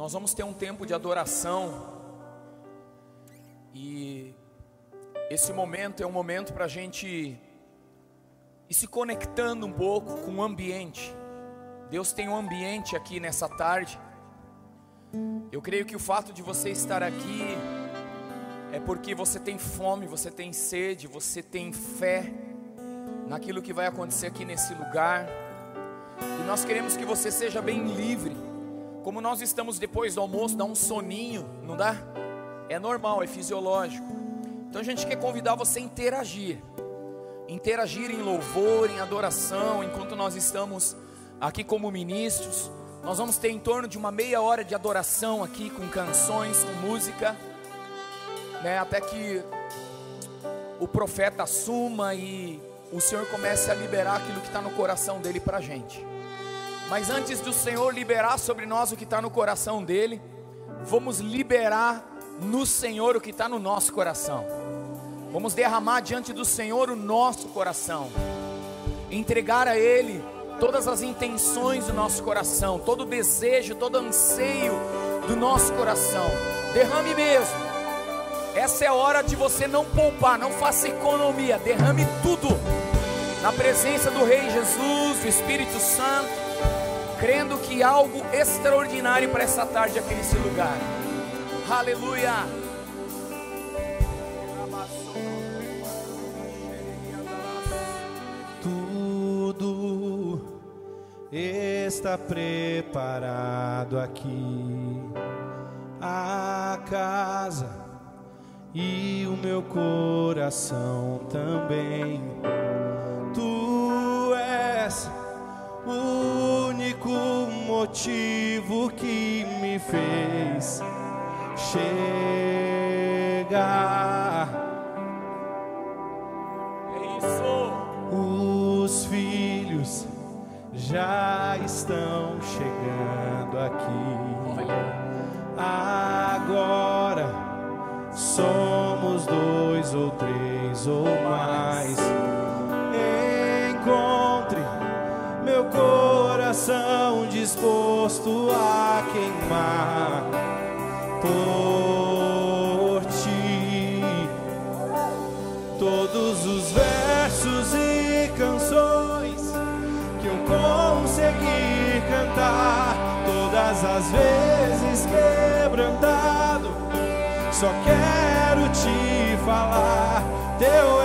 Nós vamos ter um tempo de adoração e esse momento é um momento para a gente ir se conectando um pouco com o ambiente. Deus tem um ambiente aqui nessa tarde. Eu creio que o fato de você estar aqui é porque você tem fome, você tem sede, você tem fé naquilo que vai acontecer aqui nesse lugar. E nós queremos que você seja bem livre. Como nós estamos depois do almoço, dá um soninho, não dá? É normal, é fisiológico. Então a gente quer convidar você a interagir. Interagir em louvor, em adoração, enquanto nós estamos aqui como ministros. Nós vamos ter em torno de uma meia hora de adoração aqui, com canções, com música, né, até que o profeta assuma e o Senhor comece a liberar aquilo que está no coração dele para a gente. Mas antes do Senhor liberar sobre nós o que está no coração dele, vamos liberar no Senhor o que está no nosso coração. Vamos derramar diante do Senhor o nosso coração, entregar a Ele todas as intenções do nosso coração, todo desejo, todo anseio do nosso coração. Derrame mesmo. Essa é a hora de você não poupar, não faça economia, derrame tudo na presença do Rei Jesus, do Espírito Santo, crendo que algo extraordinário para essa tarde aqui nesse lugar. Aleluia. Tudo está preparado aqui. A casa e o meu coração também. Tu és o único motivo que me fez chegar. É isso. Os filhos já estão chegando aqui. Agora disposto a queimar por ti. Todos os versos e canções que eu conseguir cantar, todas as vezes quebrantado, só quero te falar. Teu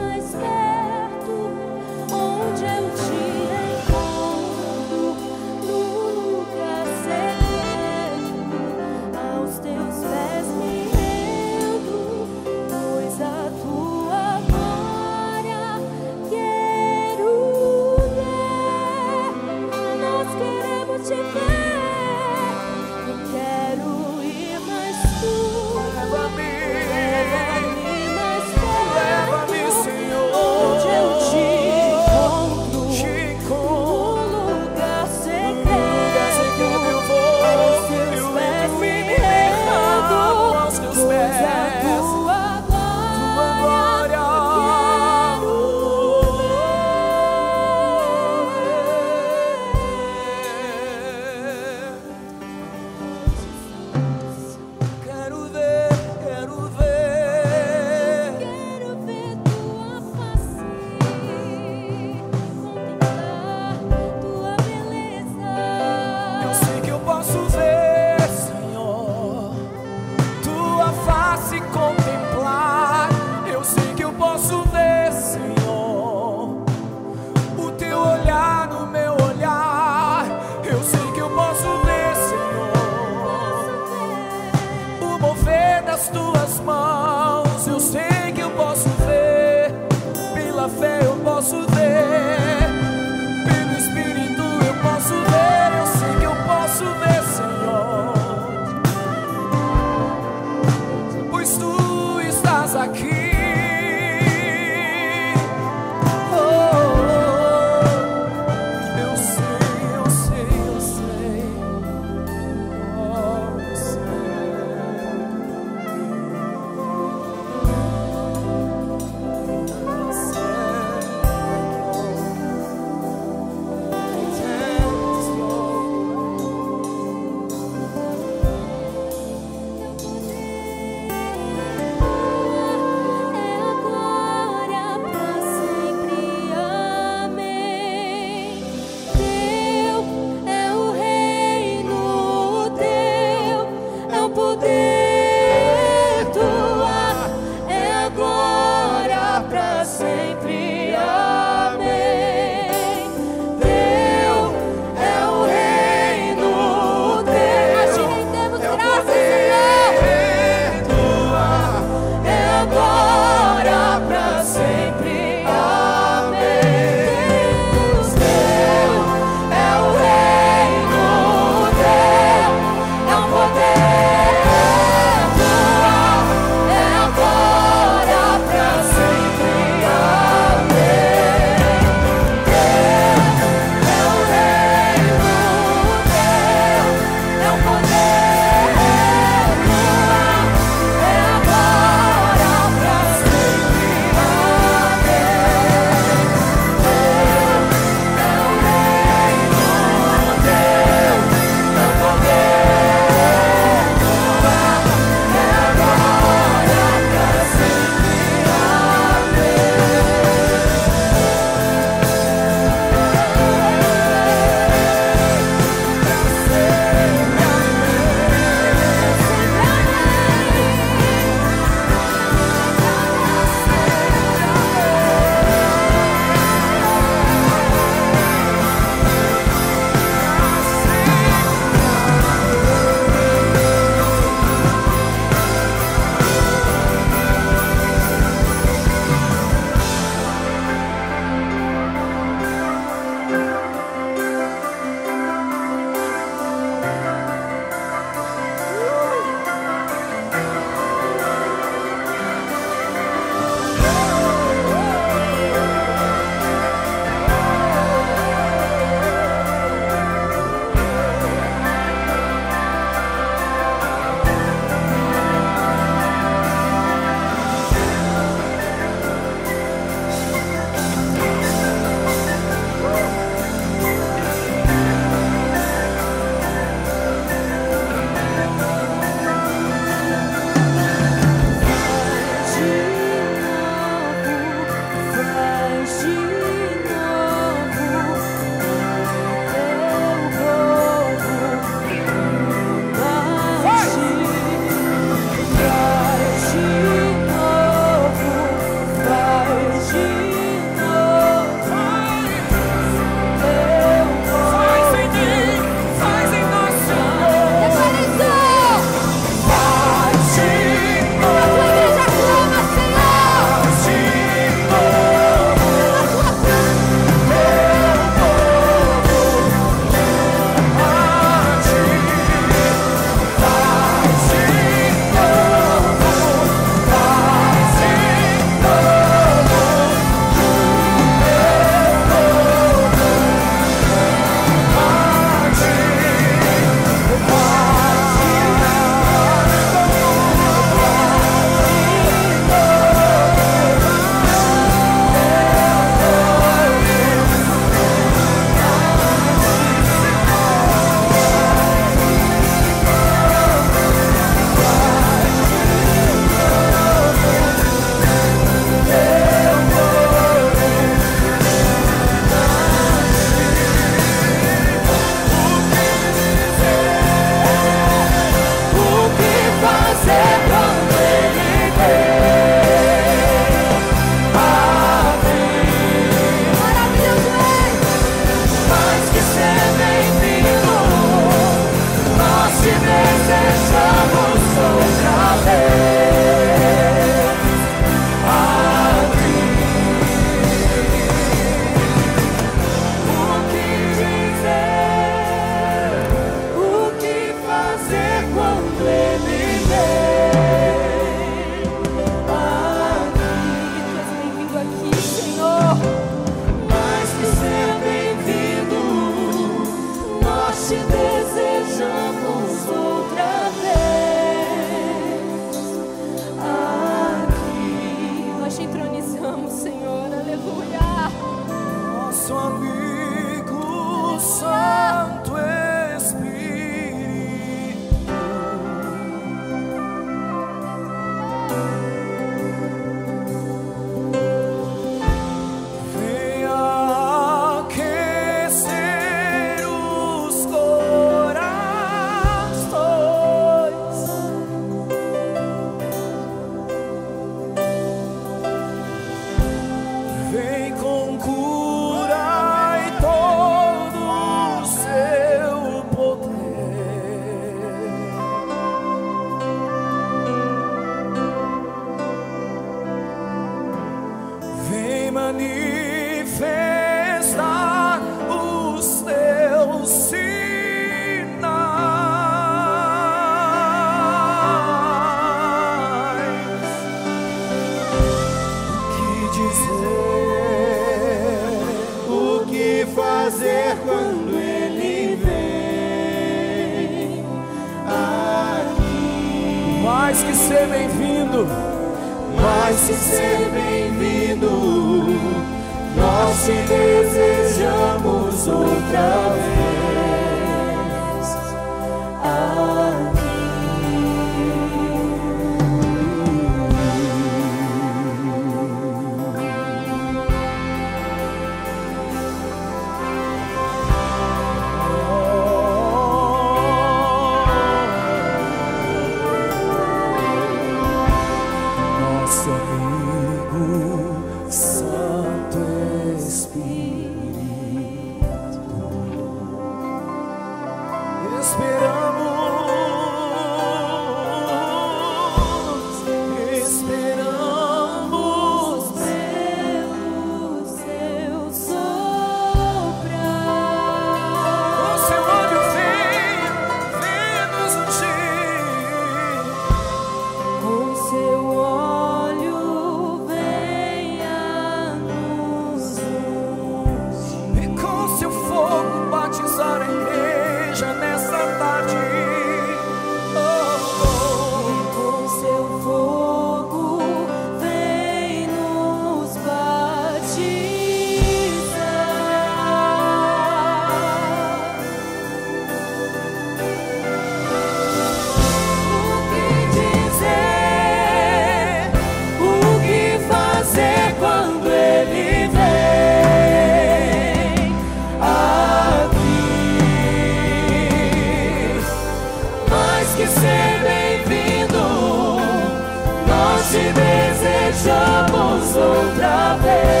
salvation.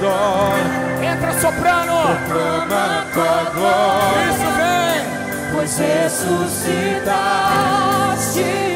dor. Entra soprano. Proclama tua glória. Isso vem. Pois ressuscitaste.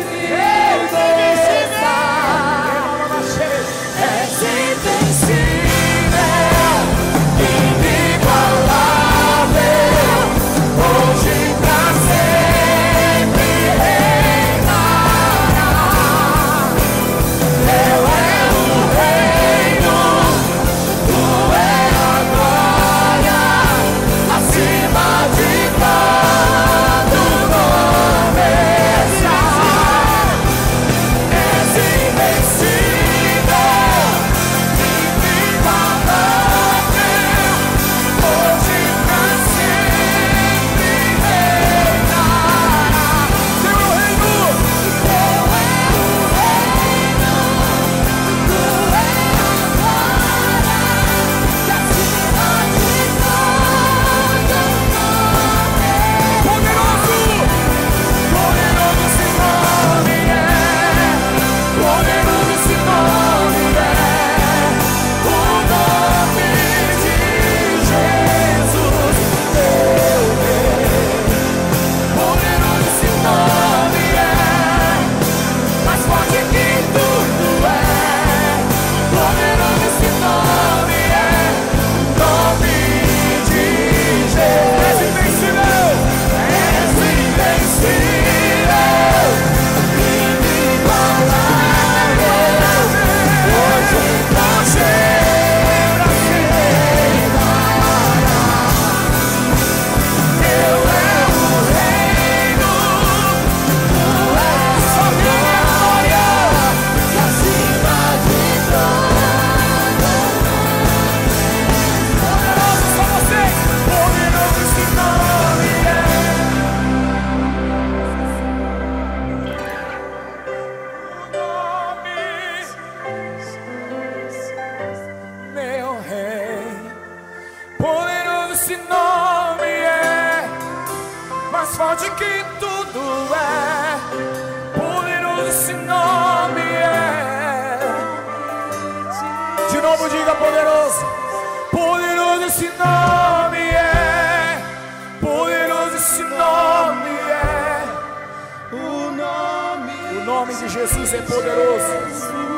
Nome de Jesus é. Poderoso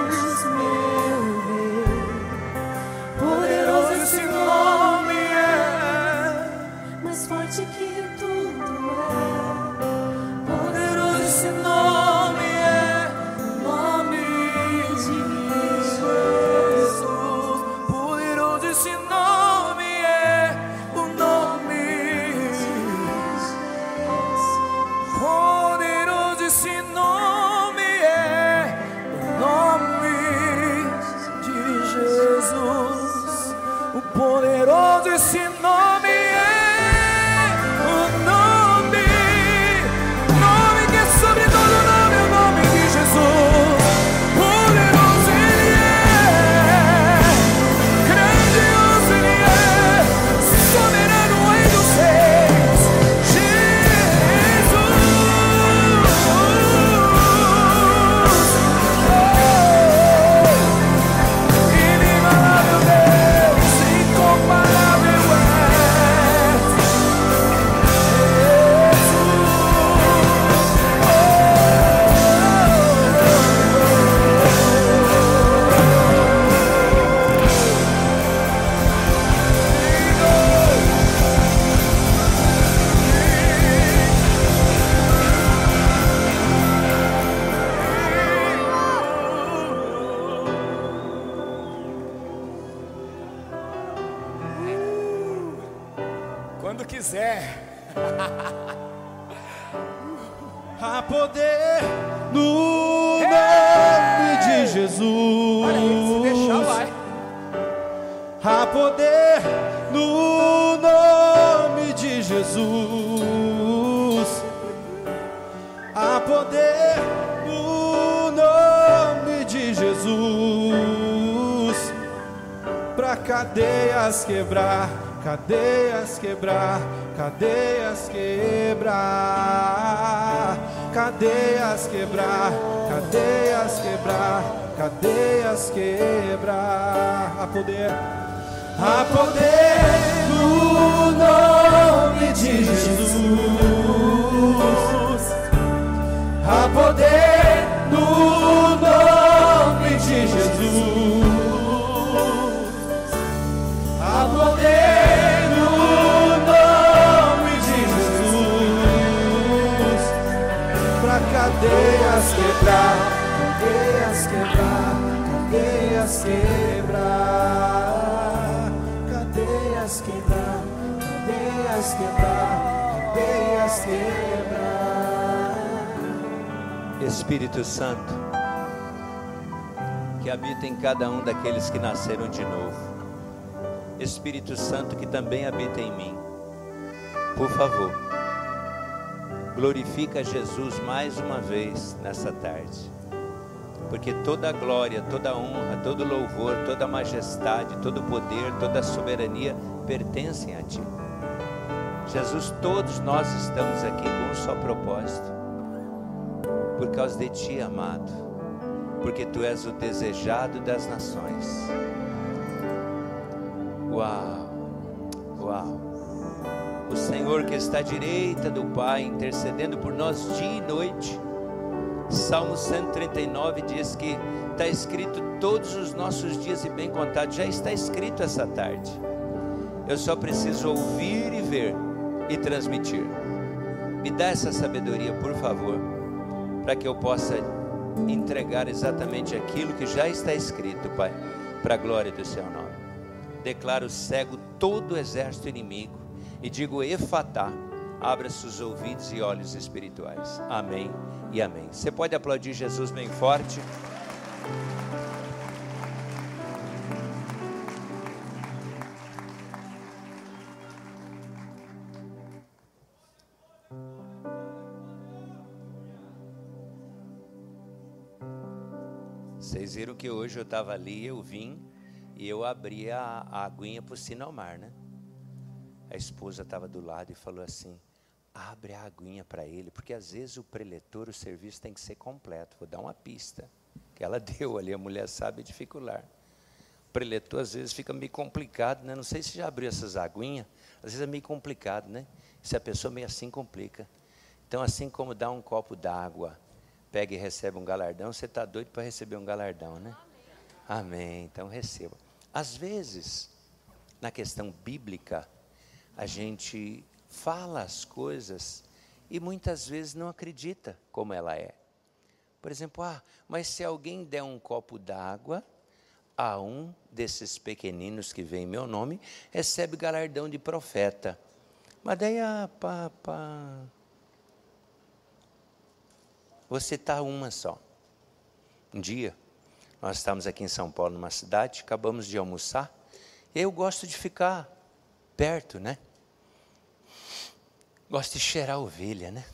também habita em mim. Por favor, glorifica Jesus mais uma vez nessa tarde. Porque toda glória, toda honra, todo louvor, toda majestade, todo poder, toda soberania pertencem a Ti. Jesus, todos nós estamos aqui com um só propósito por causa de ti, amado, porque tu és o desejado das nações. Uau. Que está à direita do Pai, intercedendo por nós dia e noite. Salmo 139 diz que está escrito todos os nossos dias e bem contados, já está escrito essa tarde. Eu só preciso ouvir e ver e transmitir. Me dá essa sabedoria, por favor para que eu possa entregar exatamente aquilo que já está escrito, Pai, para a glória do Seu nome. Declaro cego todo o exército inimigo e digo: Efatá, abra seus ouvidos e olhos espirituais. Amém e amém. Você pode aplaudir Jesus bem forte. Vocês viram que hoje eu estava ali, eu vim e eu abri a, a aguinha para o Sinomar, né? A esposa estava do lado e falou assim: abre a aguinha para ele, porque às vezes o preletor, o serviço tem que ser completo. Vou dar uma pista que ela deu ali, a mulher sabe dificular. O preletor às vezes fica meio complicado, né? Não sei se já abriu essas aguinhas, às vezes é meio complicado, né? Se a pessoa meio assim complica. Então, assim como dá um copo d'água, pega e recebe um galardão, você está doido para receber um galardão, né? Amém. Então receba. Às vezes, na questão bíblica, a gente fala as coisas e muitas vezes não acredita como ela é. Por exemplo, ah, mas se alguém der um copo d'água a um desses pequeninos que vem em meu nome, recebe galardão de profeta. Mas daí, ah, pá, pá. Você está uma só. Um dia, nós estávamos aqui em São Paulo, numa cidade, acabamos de almoçar. Eu gosto de ficar perto, né? Gosto de cheirar ovelha, né?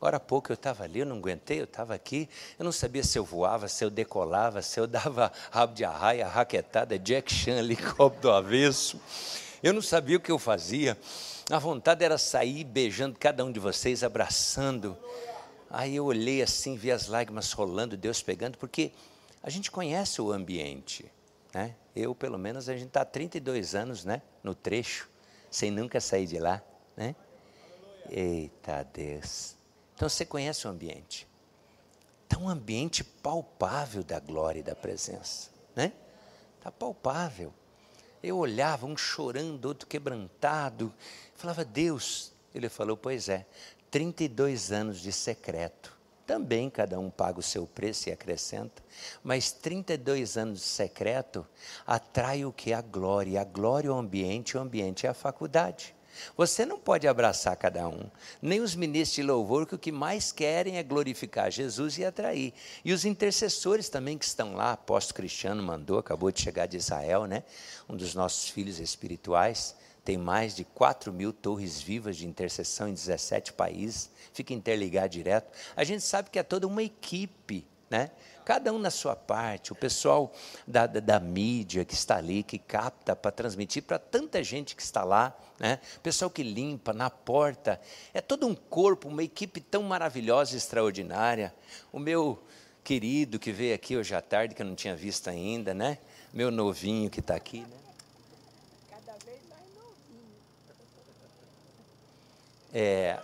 Agora há pouco eu estava ali, eu não aguentei, eu estava aqui, eu não sabia se eu voava, se eu decolava, se eu dava rabo de arraia, raquetada, Jack Chan ali, copo do avesso. Eu não sabia o que eu fazia. A vontade era sair beijando cada um de vocês, abraçando. Aí eu olhei assim, vi as lágrimas rolando, Deus pegando, porque a gente conhece o ambiente. Né? Eu, pelo menos, a gente está há 32 anos né, no trecho, sem nunca sair de lá. Né? Eita Deus. Então você conhece o ambiente. Está um ambiente palpável da glória e da presença. Né? Está palpável. Eu olhava, um chorando, outro quebrantado. Falava, Deus. Ele falou, pois é, 32 anos de secreto. Também cada um paga o seu preço e acrescenta, mas 32 anos de secreto atrai o que? A glória. A glória é o ambiente, o ambiente é a faculdade. Você não pode abraçar cada um, nem os ministros de louvor, que o que mais querem é glorificar Jesus e atrair. E os intercessores também que estão lá, apóstolo Cristiano mandou, acabou de chegar de Israel, né? Um dos nossos filhos espirituais tem mais de 4 mil torres vivas de intercessão em 17 países, fica interligado direto. A gente sabe que é toda uma equipe, né? Cada um na sua parte, o pessoal da, da, da mídia que está ali, que capta para transmitir para tanta gente que está lá, né? pessoal que limpa na porta, é todo um corpo, uma equipe tão maravilhosa e extraordinária. O meu querido que veio aqui hoje à tarde, que eu não tinha visto ainda, né? Meu novinho que está aqui, né? É,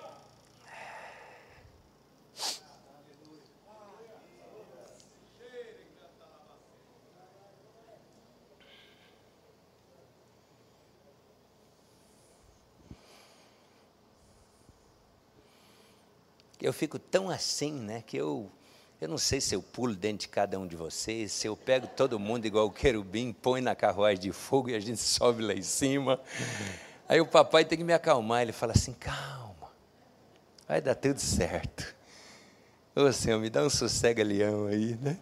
eu fico tão assim, né, que eu eu não sei se eu pulo dentro de cada um de vocês, se eu pego todo mundo igual o querubim, põe na carruagem de fogo e a gente sobe lá em cima. Aí o papai tem que me acalmar, ele fala assim: calma, vai dar tudo certo. Ô Senhor, me dá um sossega-leão aí, né?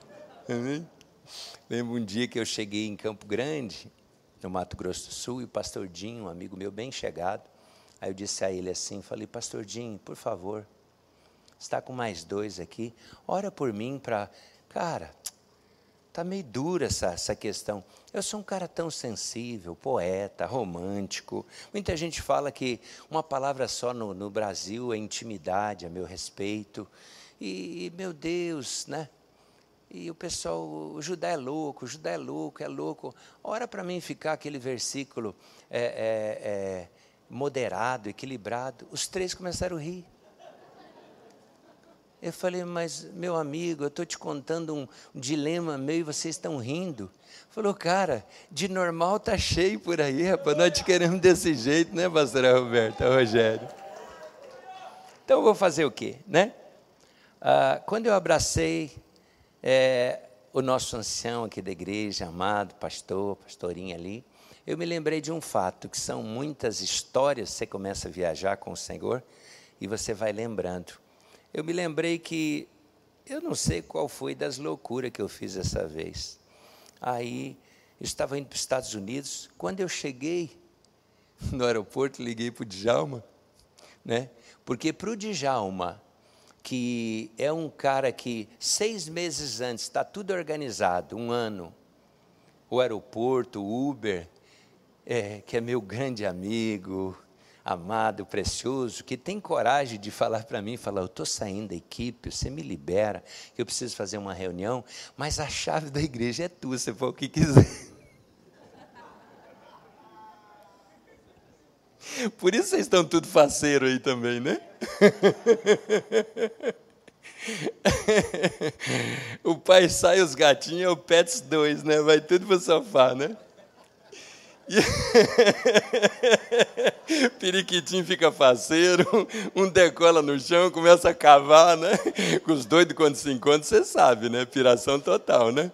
Lembro um dia que eu cheguei em Campo Grande, no Mato Grosso do Sul, e o pastor Dinho, um amigo meu bem chegado, aí eu disse a ele assim: falei, pastor Dinho, por favor, está com mais dois aqui, ora por mim para. Cara, Está meio dura essa, essa questão. Eu sou um cara tão sensível, poeta, romântico. Muita gente fala que uma palavra só no, no Brasil é intimidade, a meu respeito. E, meu Deus, né? E o pessoal, o Judá é louco, o Judá é louco, é louco. Ora para mim ficar aquele versículo é, é, é, moderado, equilibrado. Os três começaram a rir. Eu falei, mas meu amigo, eu estou te contando um, dilema meu e vocês estão rindo. Falou, cara, de normal tá cheio por aí, rapaz, nós te queremos desse jeito, né, pastora Roberta, Rogério? Então eu vou fazer o quê, né? Ah, quando eu abracei é, o nosso ancião aqui da igreja, amado pastor, pastorinha ali, eu me lembrei de um fato, que são muitas histórias, você começa a viajar com o Senhor e você vai lembrando eu me lembrei que eu não sei qual foi das loucuras que eu fiz essa vez. Aí, eu estava indo para os Estados Unidos. Quando eu cheguei no aeroporto, liguei para o Djalma, né? Porque para o Djalma, que é um cara que seis meses antes está tudo organizado, um ano, o aeroporto, o Uber, é, que é meu grande amigo, amado, precioso, que tem coragem de falar para mim, falar, eu estou saindo da equipe, você me libera, eu preciso fazer uma reunião, mas a chave da igreja é tua, você for o que quiser. Por isso vocês estão tudo faceiro aí também, né? o pai sai, os gatinhos, é o Pets 2, né? Vai tudo pro sofá, né? Periquitinho fica faceiro, um decola no chão, começa a cavar, né? Com os doidos quando se encontram, você sabe, né? Piração total, né?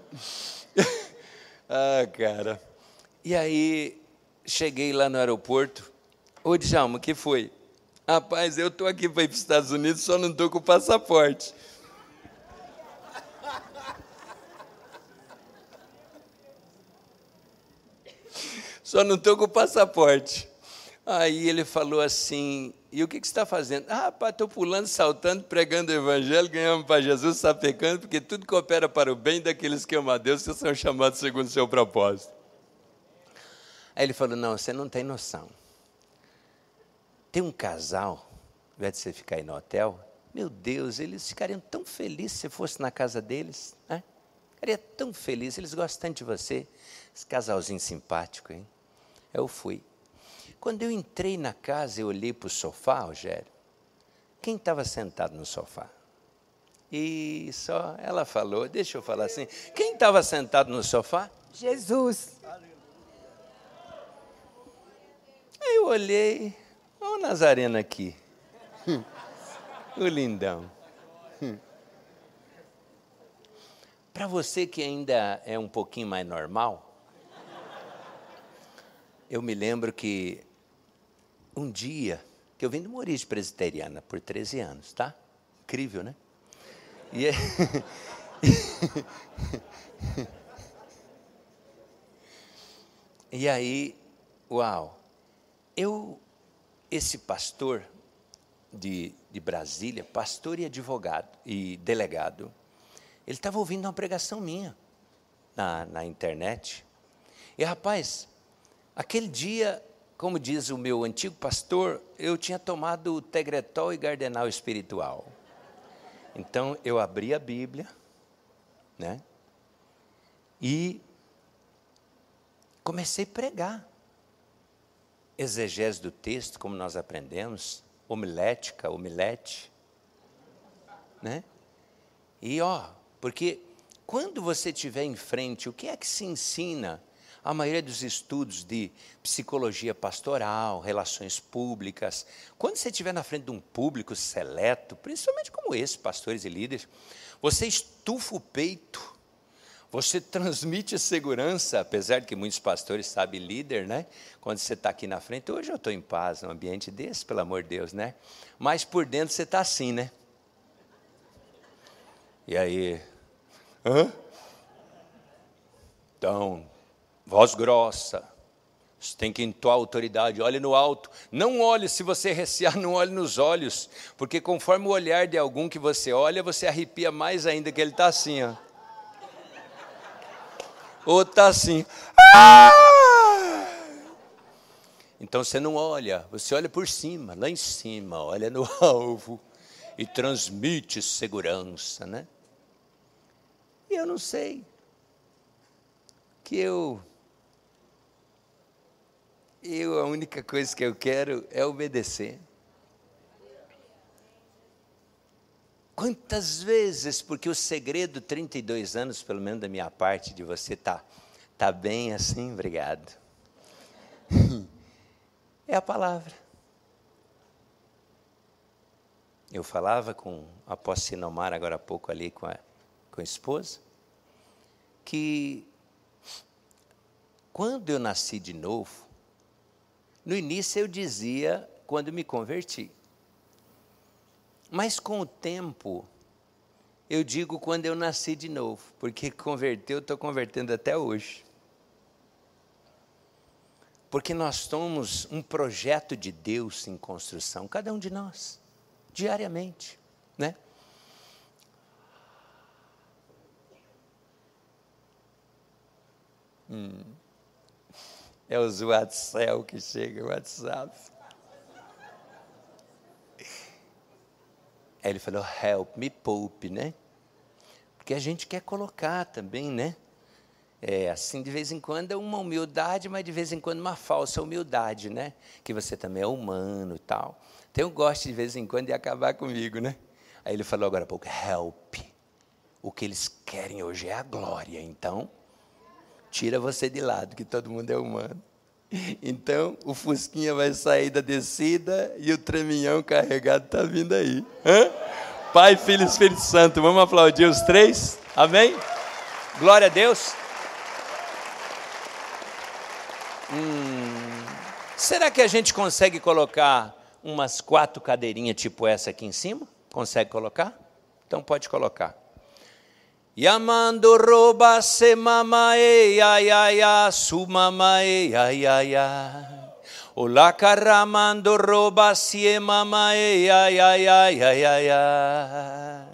ah, cara. E aí, cheguei lá no aeroporto. Ô, Djalma, que foi? Rapaz, eu estou aqui para ir para os Estados Unidos, só não estou com o passaporte. Só não estou com o passaporte. Aí ele falou assim: E o que, que você está fazendo? Ah, rapaz, estou pulando, saltando, pregando o evangelho, ganhando para Jesus, sapecando, porque tudo coopera para o bem daqueles que amam a Deus, que são chamados segundo o seu propósito. Aí ele falou: Não, você não tem noção. Tem um casal, ao invés de você ficar aí no hotel, meu Deus, eles ficariam tão felizes se fosse na casa deles, né? Ficaria tão feliz, eles gostam tanto de você. Esse casalzinho simpático, hein? Eu fui. Quando eu entrei na casa e olhei para o sofá, Rogério, quem estava sentado no sofá? E só ela falou, deixa eu falar assim, quem estava sentado no sofá? Jesus. Aí eu olhei, olha o Nazareno aqui. o lindão. Para você que ainda é um pouquinho mais normal, eu me lembro que um dia, que eu vim de uma origem presbiteriana por 13 anos, tá? Incrível, né? E, é- e aí, uau, eu, esse pastor de, de Brasília, pastor e advogado e delegado, ele estava ouvindo uma pregação minha na, na internet. E rapaz, aquele dia, como diz o meu antigo pastor, eu tinha tomado Tegretol e Gardenal espiritual. Então eu abri a Bíblia, né? E comecei a pregar. Exegese do texto, como nós aprendemos, homilética, homilete, né? E ó, porque quando você estiver em frente, o que é que se ensina? A maioria dos estudos de psicologia pastoral, relações públicas, quando você estiver na frente de um público seleto, principalmente como esse, pastores e líderes, você estufa o peito, você transmite segurança, apesar de que muitos pastores sabem líder, né? Quando você está aqui na frente, hoje eu estou em paz num ambiente desse, pelo amor de Deus, né? Mas por dentro você está assim, né? E aí, hã? Então, voz grossa, você tem que entoar autoridade, olhe no alto. Não olhe, se você recear, não olhe nos olhos, porque conforme o olhar de algum que você olha, você arrepia mais ainda, que ele está assim, ó. Ou está assim. Ah! Então você não olha, você olha por cima, lá em cima, olha no alvo e transmite segurança, né? E eu não sei que eu eu a única coisa que eu quero é obedecer. Quantas vezes, porque o segredo, 32 anos, pelo menos da minha parte, de você tá, tá bem assim, obrigado. É a palavra. Eu falava com a apóstolo Sinomar agora há pouco ali com a, com a esposa, que quando eu nasci de novo, no início eu dizia quando me converti. Mas com o tempo, eu digo quando eu nasci de novo, porque converteu, eu estou convertendo até hoje. Porque nós somos um projeto de Deus em construção, cada um de nós, diariamente, né? Hum. É os WhatsApp que chega, WhatsApp. Aí ele falou, help, me poupe, né? Porque a gente quer colocar também, né? É, assim, de vez em quando é uma humildade, mas de vez em quando uma falsa humildade, né? Que você também é humano e tal. Então, Tem um gosto de vez em quando de acabar comigo, né? Aí ele falou agora há pouco, help. O que eles querem hoje é a glória, então tira você de lado, que todo mundo é humano. Então, o Fusquinha vai sair da descida e o treminhão carregado está vindo aí. Hã? Pai, Filho e Espírito Santo, vamos aplaudir os três? Amém? Glória a Deus. Hum, será que a gente consegue colocar umas quatro cadeirinhas tipo essa aqui em cima? Consegue colocar? Então pode colocar. Yamando roba se mamae ya ya ya su mamae ya ya ya. Ola caramando roba se mamae ya ya ya ya ya ya.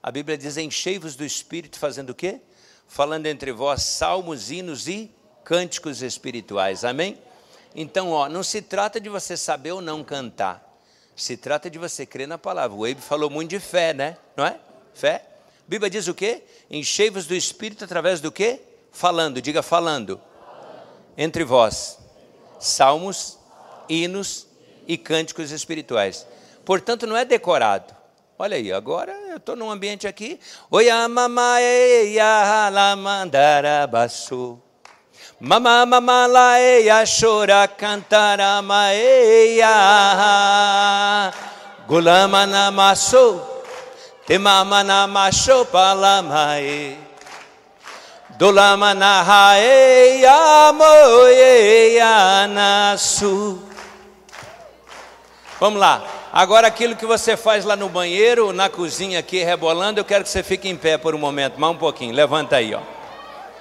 A Bíblia diz: enchei-vos do Espírito, fazendo o quê? Falando entre vós salmos, hinos e cânticos espirituais. Amém? Então, ó, não se trata de você saber ou não cantar. Se trata de você crer na palavra. O Eibe falou muito de fé, né? Não é? Fé. A Bíblia diz o quê? Enchei-vos do Espírito através do quê? Falando, diga falando. Entre vós. Salmos, hinos e cânticos espirituais. Portanto, não é decorado. Olha aí, agora eu estou num ambiente aqui. Oyamamaeia lamandarabasu. Mama mama laeia chora cantara maeia. Gulama namaso. Vamos lá. Agora aquilo que você faz lá no banheiro, na cozinha aqui, rebolando, eu quero que você fique em pé por um momento, mais um pouquinho. Levanta aí, ó.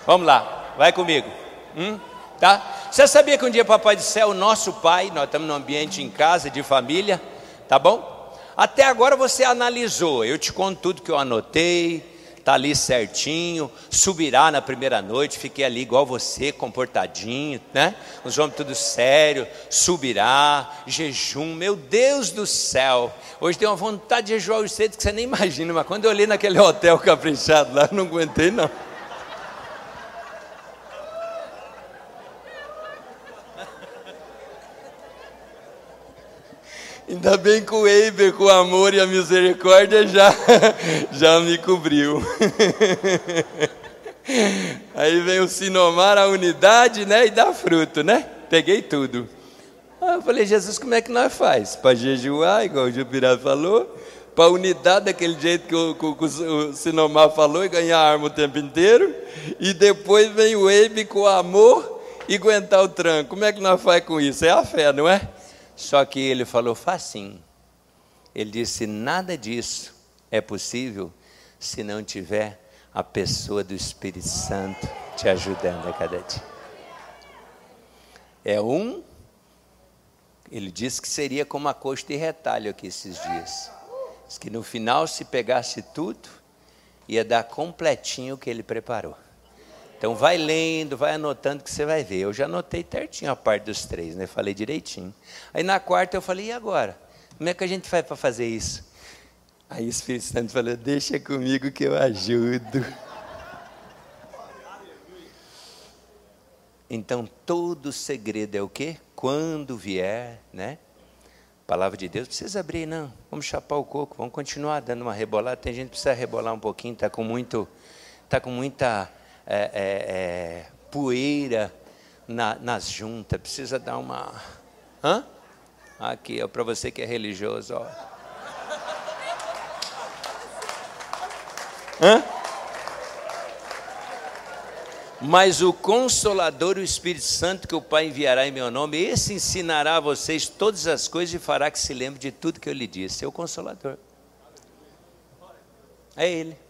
Vamos lá. Vai comigo. Hum? Tá? Você sabia que um dia Papai do Céu, nosso Pai, nós estamos num ambiente em casa, de família, tá bom? Até agora você analisou, eu te conto tudo que eu anotei, tá ali certinho, subirá na primeira noite, fiquei ali igual você, comportadinho, né? Os homens tudo sério, subirá, jejum, meu Deus do céu. Hoje tem uma vontade de jejuar os cedo que você nem imagina, mas quando eu olhei naquele hotel caprichado lá, eu não aguentei não. Ainda bem que o Eiber, com o amor e a misericórdia, já, já me cobriu. Aí vem o Sinomar, a unidade, né? E dá fruto, né? Peguei tudo. Ah, eu falei, Jesus, como é que nós faz? Para jejuar, igual o Jupirá falou, para unidade daquele jeito que o, o Sinomar falou e ganhar arma o tempo inteiro, e depois vem o Eibe com amor e aguentar o tranco. Como é que nós faz com isso? É a fé, não é? Só que ele falou facinho. Ele disse: nada disso é possível se não tiver a pessoa do Espírito Santo te ajudando a cada dia. É um, ele disse que seria como a coxa de retalho aqui esses dias. Diz que no final, se pegasse tudo, ia dar completinho o que ele preparou. Então vai lendo, vai anotando que você vai ver. Eu já anotei certinho a parte dos três, né? Falei direitinho. Aí na quarta eu falei, e agora? Como é que a gente faz para fazer isso? Aí o Espírito Santo falou, deixa comigo que eu ajudo. Então todo segredo é o quê? Quando vier, né? Palavra de Deus, precisa abrir, não. Vamos chapar o coco, vamos continuar dando uma rebolada. Tem gente que precisa rebolar um pouquinho, está com muito, tá com muita é, é, é, poeira na, nas juntas, precisa dar uma. Hã? Aqui, ó, para você que é religioso, ó. Hã? Mas o Consolador, o Espírito Santo, que o Pai enviará em meu nome, esse ensinará a vocês todas as coisas e fará que se lembre de tudo que eu lhe disse. É o Consolador. É Ele.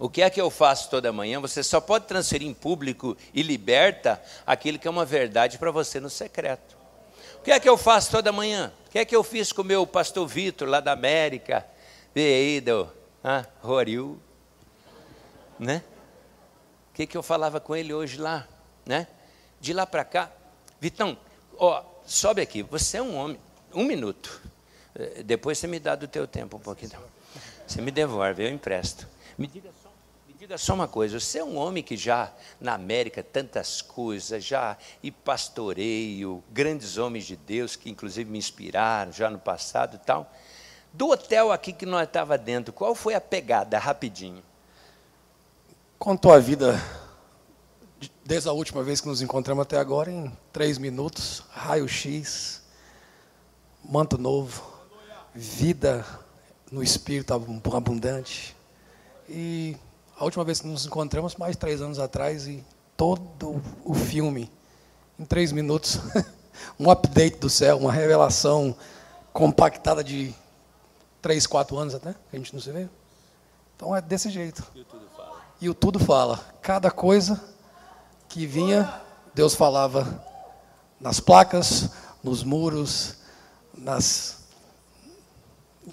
O que é que eu faço toda manhã? Você só pode transferir em público e liberta aquilo que é uma verdade para você no secreto. O que é que eu faço toda manhã? O que é que eu fiz com o meu pastor Vitor, lá da América? Veio do ah, Roriu. Né? O que, é que eu falava com ele hoje lá? Né? De lá para cá. Vitão, ó, sobe aqui. Você é um homem. Um minuto. Eh, Depois você me dá do teu tempo um pouquinho. Você me devolve, eu empresto. Me diga diga só uma coisa. Você é um homem que já na América tantas coisas, já e pastoreio, grandes homens de Deus que inclusive me inspiraram já no passado e tal. Do hotel aqui que nós estava dentro, qual foi a pegada rapidinho? Contou a vida de- desde a última vez que nos encontramos até agora em três minutos, raio-x, manto novo, vida no espírito abun- abundante. E a última vez que nos encontramos, mais três anos atrás, e todo o filme, em três minutos, um update do céu, uma revelação compactada de três, quatro anos até, que a gente não se vê. Então é desse jeito. E o tudo fala. Cada coisa que vinha, Deus falava nas placas, nos muros, nas.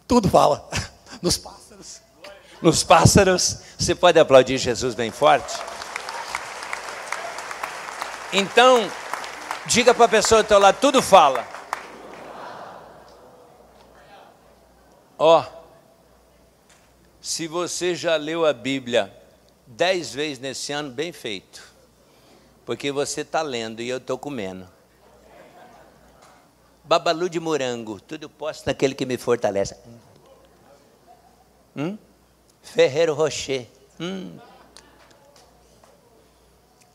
Tudo fala. Nos pássaros. Nos pássaros, você pode aplaudir Jesus bem forte? Então, diga para a pessoa do teu lado, tudo fala. Ó, se você já leu a Bíblia dez vezes nesse ano, bem feito. Porque você está lendo e eu estou comendo. Babalu de morango, tudo posso naquele que me fortalece. Hum? Ferreiro Rocher. Hum.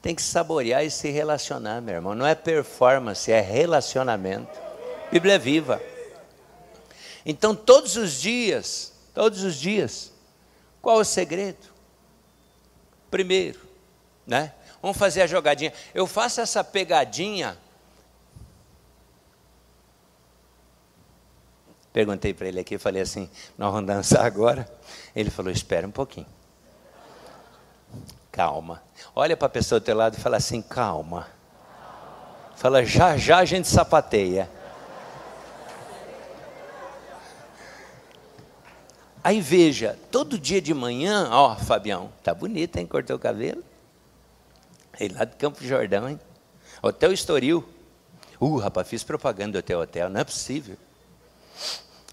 Tem que saborear e se relacionar, meu irmão. Não é performance, é relacionamento. Bíblia é viva. Então, todos os dias, todos os dias, qual o segredo? Primeiro, né? Vamos fazer a jogadinha. Eu faço essa pegadinha. Perguntei para ele aqui, falei assim: nós vamos dançar agora? Ele falou: espera um pouquinho. Calma. Olha para a pessoa do teu lado e fala assim: calma. Fala, já já a gente sapateia. Aí veja, todo dia de manhã, ó, Fabião, tá bonito, hein? Cortou o cabelo. Ele lá do Campo Jordão, hein? Hotel Estoril. Uh, rapaz, fiz propaganda do Hotel Hotel, não é possível.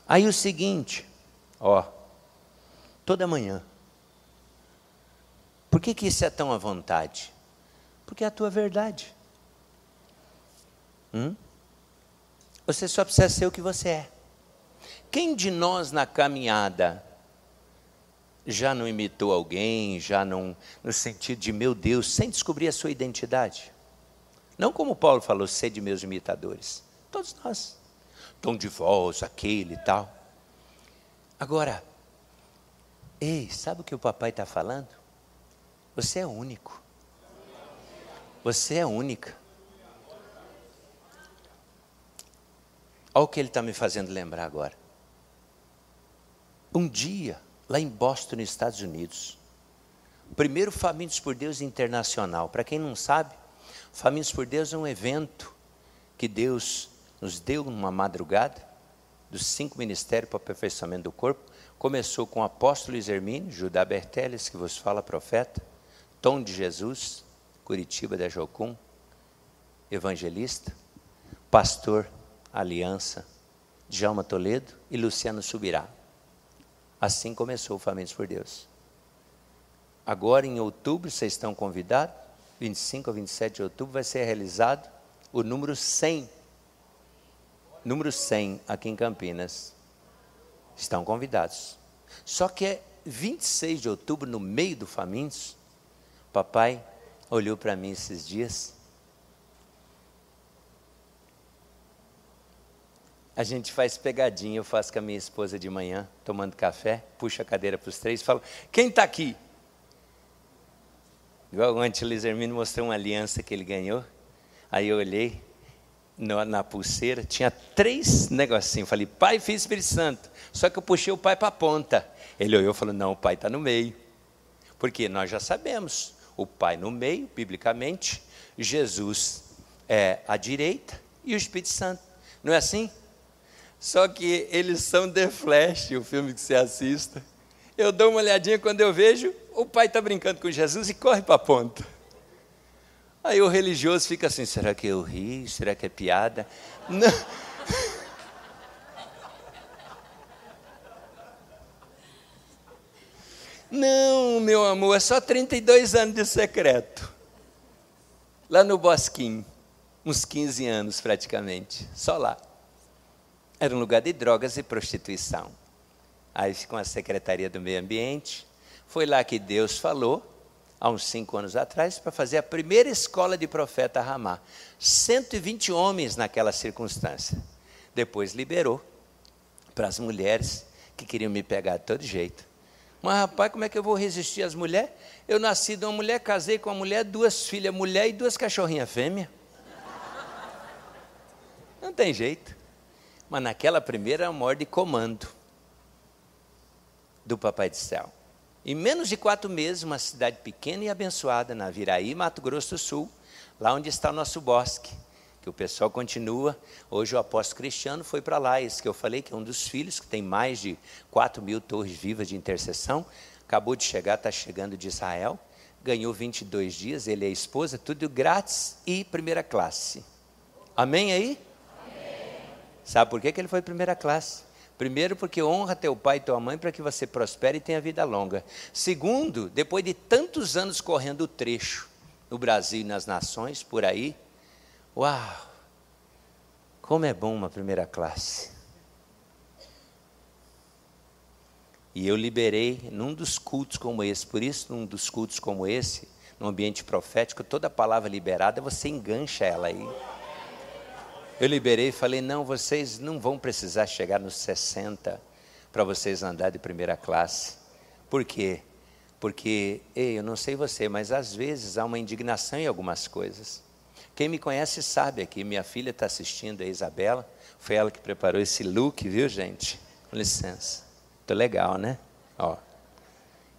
Aí o seguinte, ó, toda manhã. Por que, que isso é tão à vontade? Porque é a tua verdade. Hum? Você só precisa ser o que você é. Quem de nós na caminhada já não imitou alguém, já não, no sentido de, meu Deus, sem descobrir a sua identidade? Não como Paulo falou, sede meus imitadores. Todos nós. Tom de voz, aquele e tal. Agora, ei, sabe o que o papai está falando? Você é único. Você é única. Olha o que ele está me fazendo lembrar agora. Um dia, lá em Boston, nos Estados Unidos, primeiro Famintos por Deus internacional. Para quem não sabe, Famintos por Deus é um evento que Deus nos deu numa madrugada, dos cinco ministérios para o aperfeiçoamento do corpo. Começou com o apóstolo Luiz Hermínio, Judá Berteles, que vos fala profeta, Tom de Jesus, Curitiba da Jocum, evangelista, pastor Aliança, Djalma Toledo e Luciano Subirá. Assim começou o Famintos por Deus. Agora, em outubro, vocês estão convidados, 25 a 27 de outubro, vai ser realizado o número 100. Número 100 aqui em Campinas. Estão convidados. Só que é 26 de outubro, no meio do Famintos, papai olhou para mim esses dias. A gente faz pegadinha, eu faço com a minha esposa de manhã, tomando café, puxa a cadeira para os três e falo: quem está aqui? Igual o Antilis Hermínio mostrou uma aliança que ele ganhou. Aí eu olhei no, na pulseira, tinha três negocinhos. Falei, Pai, Filho Espírito Santo. Só que eu puxei o pai para a ponta. Ele olhou e falou: Não, o pai está no meio. Porque nós já sabemos, o pai no meio, biblicamente, Jesus é à direita e o Espírito Santo. Não é assim? Só que eles são The Flash, o filme que você assista. Eu dou uma olhadinha quando eu vejo, o pai está brincando com Jesus e corre para a ponta. Aí o religioso fica assim: será que eu ri? Será que é piada? Não. Não, meu amor, é só 32 anos de secreto. Lá no Bosquim, uns 15 anos praticamente, só lá. Era um lugar de drogas e prostituição. Aí com a Secretaria do Meio Ambiente, foi lá que Deus falou há uns cinco anos atrás, para fazer a primeira escola de profeta Ramá. 120 homens naquela circunstância. Depois liberou para as mulheres que queriam me pegar de todo jeito. Mas, rapaz, como é que eu vou resistir às mulheres? Eu nasci de uma mulher, casei com uma mulher, duas filhas mulher e duas cachorrinhas fêmea. Não tem jeito. Mas naquela primeira era uma ordem de comando do Papai do Céu. Em menos de quatro meses, uma cidade pequena e abençoada, na Viraí, Mato Grosso do Sul, lá onde está o nosso bosque, que o pessoal continua. Hoje o apóstolo Cristiano foi para lá, esse que eu falei, que é um dos filhos, que tem mais de quatro mil torres vivas de intercessão, acabou de chegar, está chegando de Israel, ganhou 22 dias, ele e a esposa, tudo grátis e primeira classe. Amém aí? Amém. Sabe por que, que ele foi primeira classe? Primeiro, porque honra teu pai e tua mãe para que você prospere e tenha vida longa. Segundo, depois de tantos anos correndo o trecho no Brasil e nas nações, por aí, uau, como é bom uma primeira classe. E eu liberei num dos cultos como esse, por isso, num dos cultos como esse, num ambiente profético, toda palavra liberada, você engancha ela aí. Eu liberei e falei: não, vocês não vão precisar chegar nos 60 para vocês andar de primeira classe. Por quê? Porque, ei, eu não sei você, mas às vezes há uma indignação em algumas coisas. Quem me conhece sabe aqui, minha filha está assistindo, a Isabela. Foi ela que preparou esse look, viu, gente? Com licença. Tô legal, né? Ó.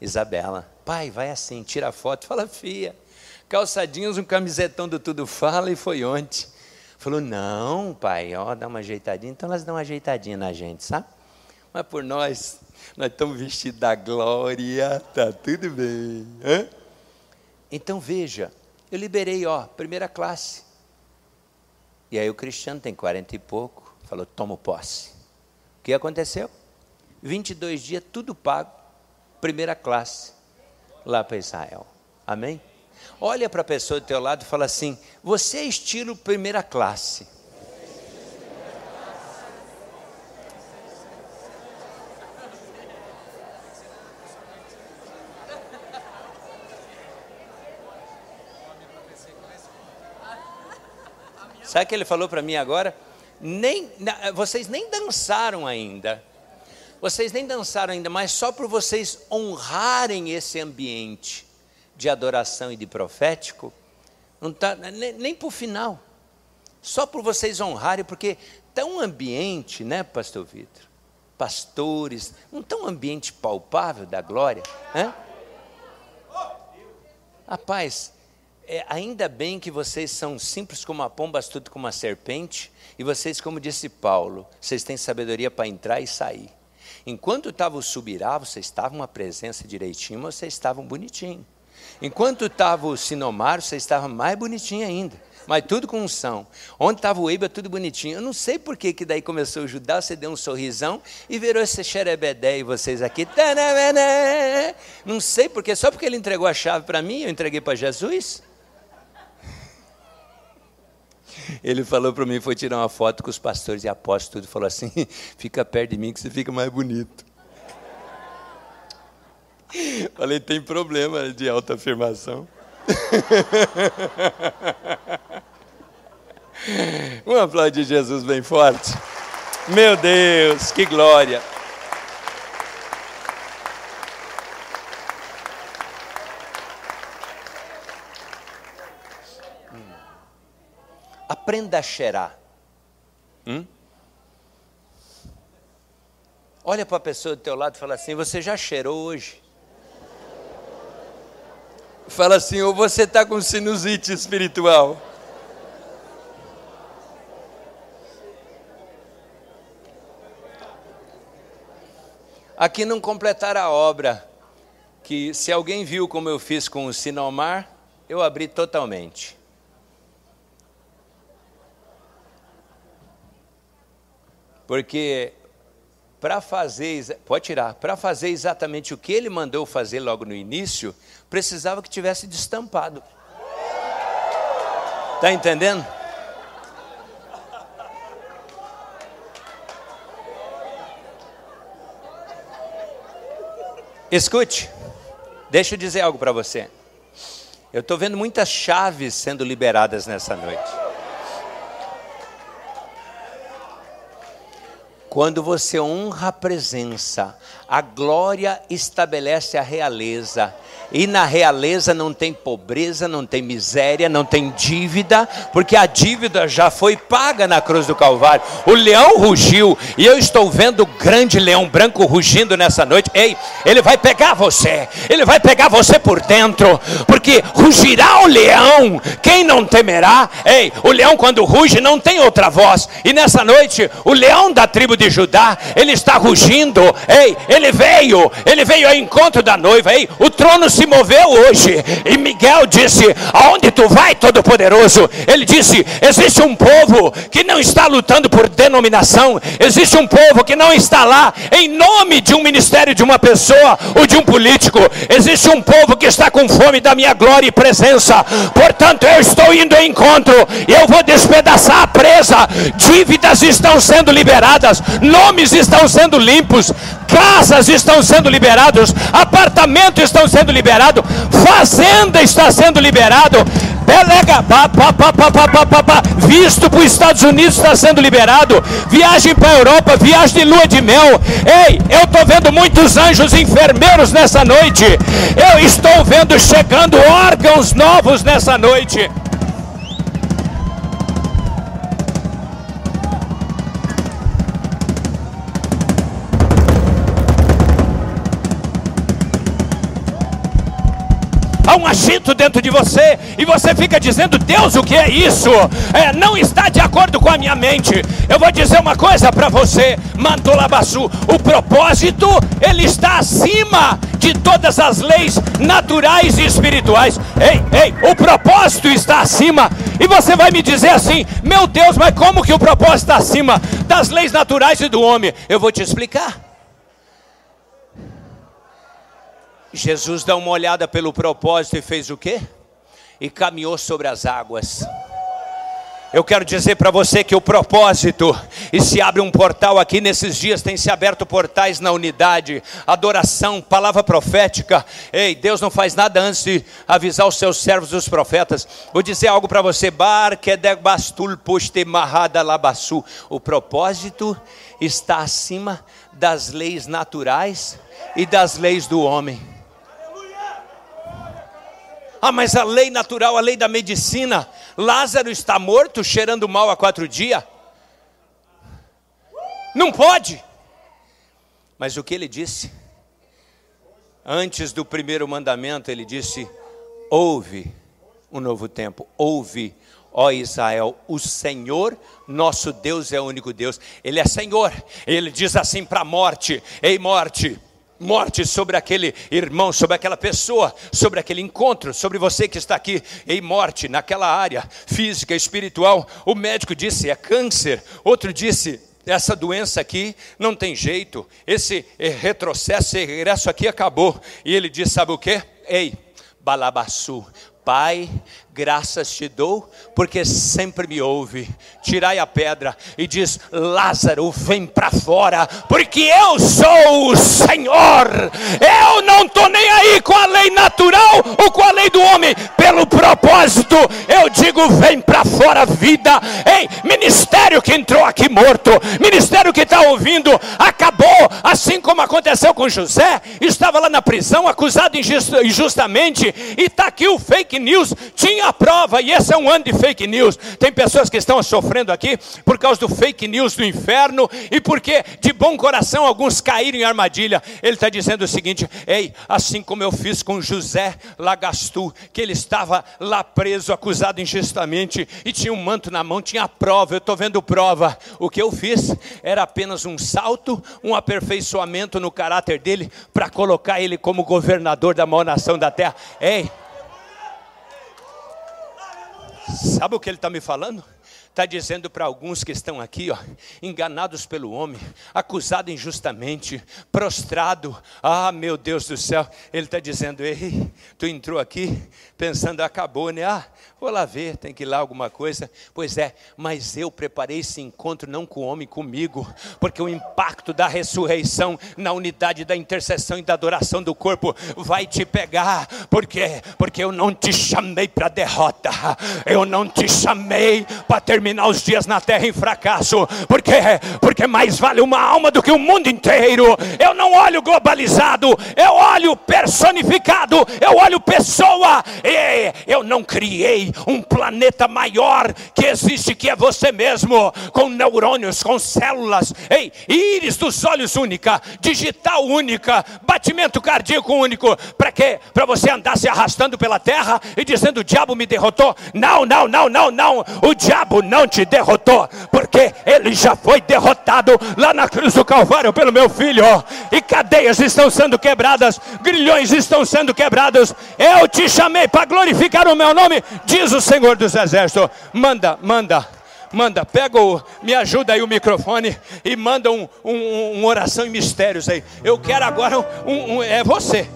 Isabela, pai, vai assim, tira a foto, fala, fia, calçadinhos, um camisetão do Tudo Fala e foi ontem. Falou, não, pai, ó, dá uma ajeitadinha. Então elas dão uma ajeitadinha na gente, sabe? Mas por nós, nós estamos vestidos da glória, tá tudo bem. Então veja, eu liberei, ó, primeira classe. E aí o Cristiano tem 40 e pouco, falou, tomo posse. O que aconteceu? 22 dias, tudo pago, primeira classe, lá para Israel. Amém? Olha para a pessoa do teu lado e fala assim: você é estilo primeira classe. Sabe o que ele falou para mim agora? Nem, vocês nem dançaram ainda. Vocês nem dançaram ainda, mas só por vocês honrarem esse ambiente de adoração e de profético, não tá, nem, nem para o final. Só por vocês honrarem, porque está um ambiente, né, pastor Vitor? Pastores, não está um ambiente palpável da glória? Né? Rapaz, é, ainda bem que vocês são simples como a pomba, astuto como a serpente, e vocês, como disse Paulo, vocês têm sabedoria para entrar e sair. Enquanto estava o subirá, vocês estavam uma presença direitinho, vocês estavam bonitinho. Enquanto estava o Sinomar, você estava mais bonitinho ainda. Mas tudo com unção. Onde estava o Eiba, tudo bonitinho. Eu não sei por que, que daí começou a ajudar, você deu um sorrisão e virou esse xerebedé e vocês aqui. Não sei porque, só porque ele entregou a chave para mim, eu entreguei para Jesus. Ele falou para mim, foi tirar uma foto com os pastores e apóstolos, tudo, falou assim: fica perto de mim que você fica mais bonito. Falei, tem problema de autoafirmação. um aplauso de Jesus bem forte. Meu Deus, que glória. Aprenda a cheirar. Hum? Olha para a pessoa do teu lado e fala assim: Você já cheirou hoje? Fala assim, ou você está com sinusite espiritual. Aqui não completar a obra, que se alguém viu como eu fiz com o Sinomar, eu abri totalmente. Porque para fazer, pode tirar, para fazer exatamente o que ele mandou fazer logo no início, precisava que tivesse destampado. Tá entendendo? Escute, deixa eu dizer algo para você. Eu estou vendo muitas chaves sendo liberadas nessa noite. Quando você honra a presença, a glória estabelece a realeza. E na realeza não tem pobreza, não tem miséria, não tem dívida, porque a dívida já foi paga na cruz do Calvário. O leão rugiu, e eu estou vendo o grande leão branco rugindo nessa noite. Ei, ele vai pegar você, ele vai pegar você por dentro, porque rugirá o leão, quem não temerá? Ei, o leão quando ruge não tem outra voz, e nessa noite, o leão da tribo de Judá, ele está rugindo, ei, ele veio, ele veio ao encontro da noiva, ei, o trono se moveu hoje, e Miguel disse: Aonde tu vai, Todo-Poderoso? Ele disse: Existe um povo que não está lutando por denominação, existe um povo que não está lá em nome de um ministério de uma pessoa ou de um político, existe um povo que está com fome da minha glória e presença, portanto, eu estou indo ao encontro, e eu vou despedaçar a presa, dívidas estão sendo liberadas, nomes estão sendo limpos, casas estão sendo liberados, apartamentos estão sendo liberados, fazenda está sendo liberado, pelega, pá, pá, pá, pá, pá, pá, pá, pá, visto para os Estados Unidos está sendo liberado, viagem para a Europa, viagem de lua de mel. Ei, eu estou vendo muitos anjos enfermeiros nessa noite. Eu estou vendo chegando órgãos novos nessa noite. Há um agito dentro de você e você fica dizendo: Deus, o que é isso? É, não está de acordo com a minha mente. Eu vou dizer uma coisa para você, Mantolabaçu: o propósito ele está acima de todas as leis naturais e espirituais. Ei, ei, o propósito está acima. E você vai me dizer assim: Meu Deus, mas como que o propósito está acima das leis naturais e do homem? Eu vou te explicar. Jesus dá uma olhada pelo propósito e fez o quê? E caminhou sobre as águas. Eu quero dizer para você que o propósito, e se abre um portal aqui nesses dias, tem se aberto portais na unidade, adoração, palavra profética. Ei, Deus não faz nada antes de avisar os seus servos, os profetas. Vou dizer algo para você, bar kedebastul poste marrada labasu. O propósito está acima das leis naturais e das leis do homem. Ah, mas a lei natural, a lei da medicina. Lázaro está morto, cheirando mal há quatro dias. Não pode. Mas o que ele disse? Antes do primeiro mandamento, ele disse: Ouve um novo tempo, ouve, ó Israel, o Senhor nosso Deus é o único Deus, Ele é Senhor. Ele diz assim para a morte: Ei, morte morte sobre aquele irmão, sobre aquela pessoa, sobre aquele encontro, sobre você que está aqui em morte, naquela área física, espiritual. O médico disse: é câncer. Outro disse: essa doença aqui não tem jeito, esse retrocesso, esse regresso aqui acabou. E ele disse: sabe o que? Ei, Balabaçu, Pai, graças te dou, porque sempre me ouve. Tirai a pedra e diz: Lázaro, vem para fora, porque eu sou o Senhor. Eu não estou nem aí com a lei natural ou com a lei do homem, pelo propósito, eu digo: vem para fora, vida. Ei, ministério que entrou aqui morto, ministério que está ouvindo, acabou, assim como aconteceu com José, estava lá na prisão, acusado injustamente, e está aqui o fake news, tinha a prova, e esse é um ano de fake news. Tem pessoas que estão sofrendo aqui por causa do fake news do inferno, e porque de bom coração alguns caíram em armadilha. Ele está dizendo o seguinte: ei, assim como eu fiz com José Lagastu, que ele estava lá preso, acusado injustamente, e tinha um manto na mão, tinha prova, eu estou vendo prova. O que eu fiz era apenas um salto, um aperfeiçoamento no caráter dele, para colocar ele como governador da maior nação da terra. Ei, Sabe o que ele está me falando? está dizendo para alguns que estão aqui, ó, enganados pelo homem, acusado injustamente, prostrado. Ah, meu Deus do céu, ele está dizendo: Ei, tu entrou aqui pensando, acabou, né? Ah, vou lá ver, tem que ir lá alguma coisa. Pois é, mas eu preparei esse encontro não com o homem, comigo, porque o impacto da ressurreição na unidade da intercessão e da adoração do corpo vai te pegar. Por quê? Porque eu não te chamei para derrota, eu não te chamei para terminar os dias na terra em fracasso. Por quê? Porque mais vale uma alma do que o mundo inteiro. Eu não olho globalizado, eu olho personificado, eu olho pessoa. E eu não criei um planeta maior que existe, que é você mesmo, com neurônios, com células, ei, íris dos olhos única, digital única, batimento cardíaco único. Para quê? Para você andar se arrastando pela terra e dizendo: o diabo me derrotou. Não, não, não, não, não. O diabo não te derrotou, porque ele já foi derrotado lá na cruz do Calvário pelo meu filho. E cadeias estão sendo quebradas, grilhões estão sendo quebrados. Eu te chamei para glorificar o meu nome, diz o Senhor dos Exércitos. Manda, manda. Manda, pega o, me ajuda aí o microfone e manda um, um, um oração em mistérios aí. Eu quero agora um, um é você.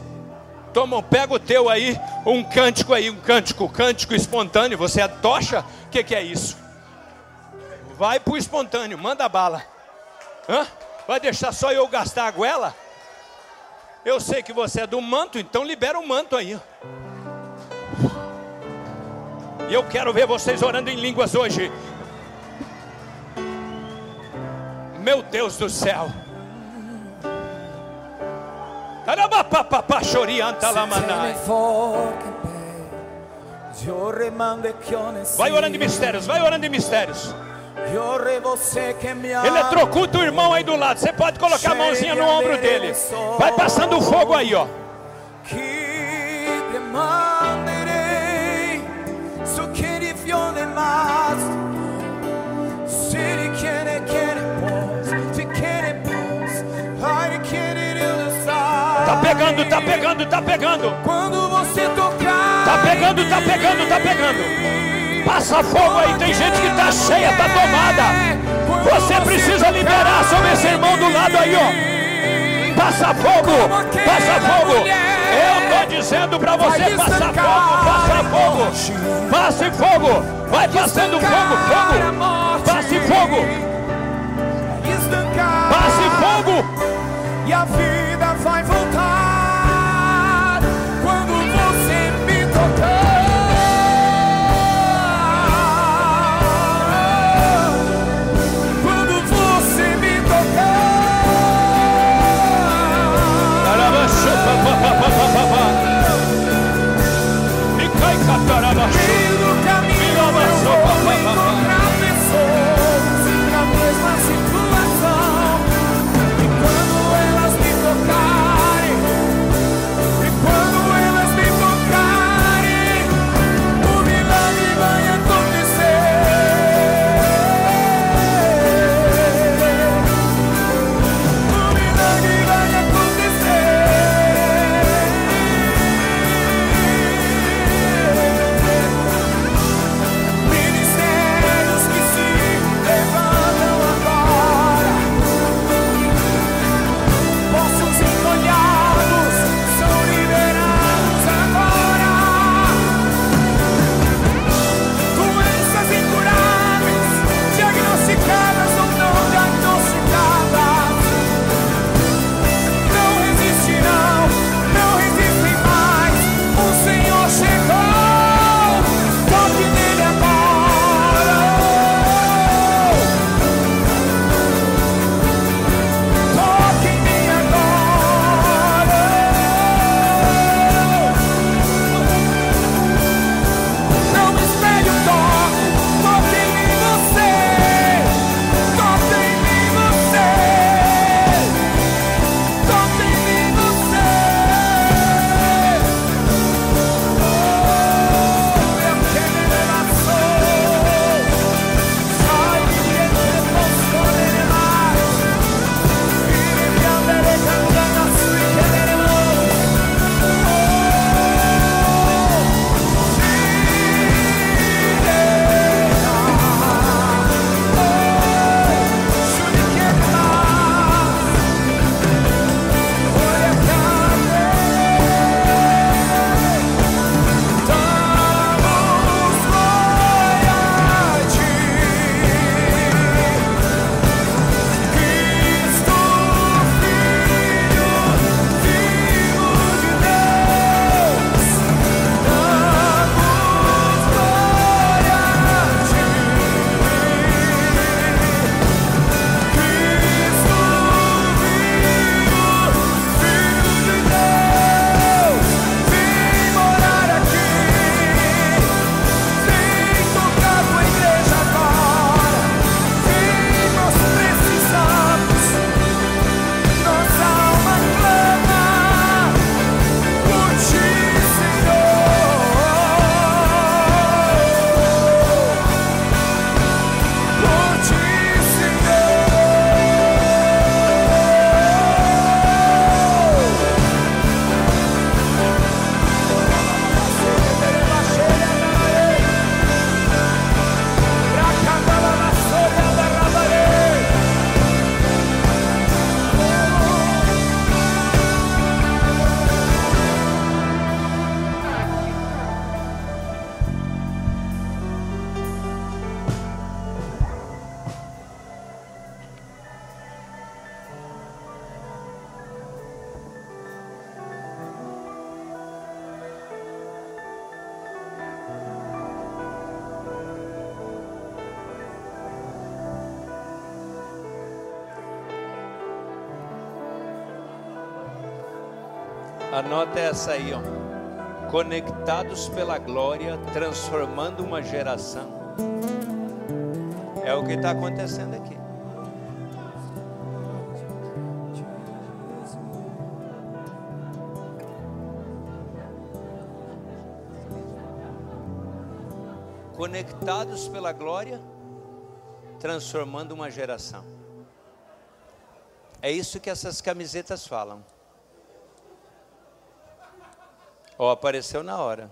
Toma, pega o teu aí, um cântico aí, um cântico, cântico espontâneo. Você é tocha? O que, que é isso? Vai pro espontâneo, manda bala. Hã? Vai deixar só eu gastar a goela? Eu sei que você é do manto, então libera o manto aí. E eu quero ver vocês orando em línguas hoje. Meu Deus do céu. Vai orando em mistérios, vai orando em mistérios. Eletrocuta o irmão aí do lado. Você pode colocar a mãozinha no ombro dele. Vai passando o fogo aí, ó. Tá pegando, tá pegando, tá pegando. Quando você tocar, Tá pegando, tá pegando, tá pegando. Passa fogo aí, tem gente que tá cheia, tá tomada. Você precisa liberar sobre esse irmão do lado aí, ó. Passa fogo, passa fogo. Eu tô dizendo pra você, passa fogo, passa fogo. Passe fogo, vai passando fogo, fogo. Passe fogo, passe fogo. e a vida Essa aí, ó. Conectados pela glória, transformando uma geração. É o que está acontecendo aqui. Conectados pela glória, transformando uma geração. É isso que essas camisetas falam. Ó, apareceu na hora.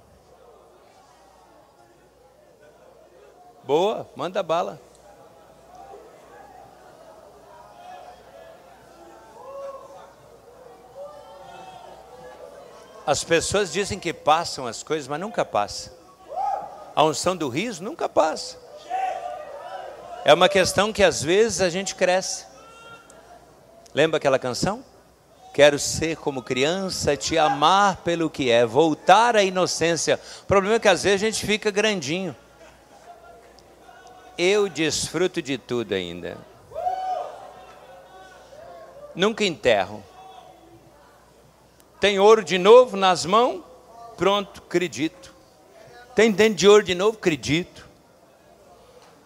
Boa, manda bala. As pessoas dizem que passam as coisas, mas nunca passa. A unção do riso nunca passa. É uma questão que às vezes a gente cresce. Lembra aquela canção? Quero ser como criança, te amar pelo que é, voltar à inocência. O problema é que às vezes a gente fica grandinho. Eu desfruto de tudo ainda. Nunca enterro. Tem ouro de novo nas mãos? Pronto, acredito. Tem dente de ouro de novo? Acredito.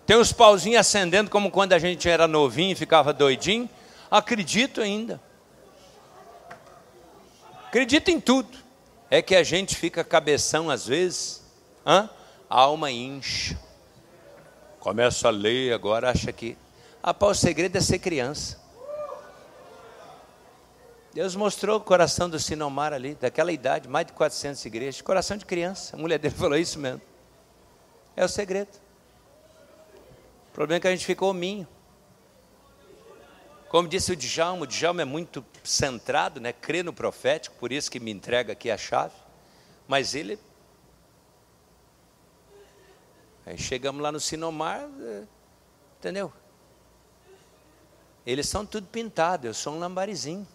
Tem os pauzinhos acendendo como quando a gente era novinho e ficava doidinho? Acredito ainda. Acredito em tudo. É que a gente fica cabeção às vezes, hã? a alma incha. Começa a ler, agora acha que. Ah, pá, o segredo é ser criança. Deus mostrou o coração do Sinomar ali, daquela idade, mais de 400 igrejas, coração de criança. A mulher dele falou isso mesmo. É o segredo. O problema é que a gente ficou hominho. Como disse o Djalma, o Djalma é muito centrado, né? crê no profético, por isso que me entrega aqui a chave. Mas ele. Aí chegamos lá no Sinomar, é, entendeu? Eles são tudo pintado, eu sou um lambarizinho.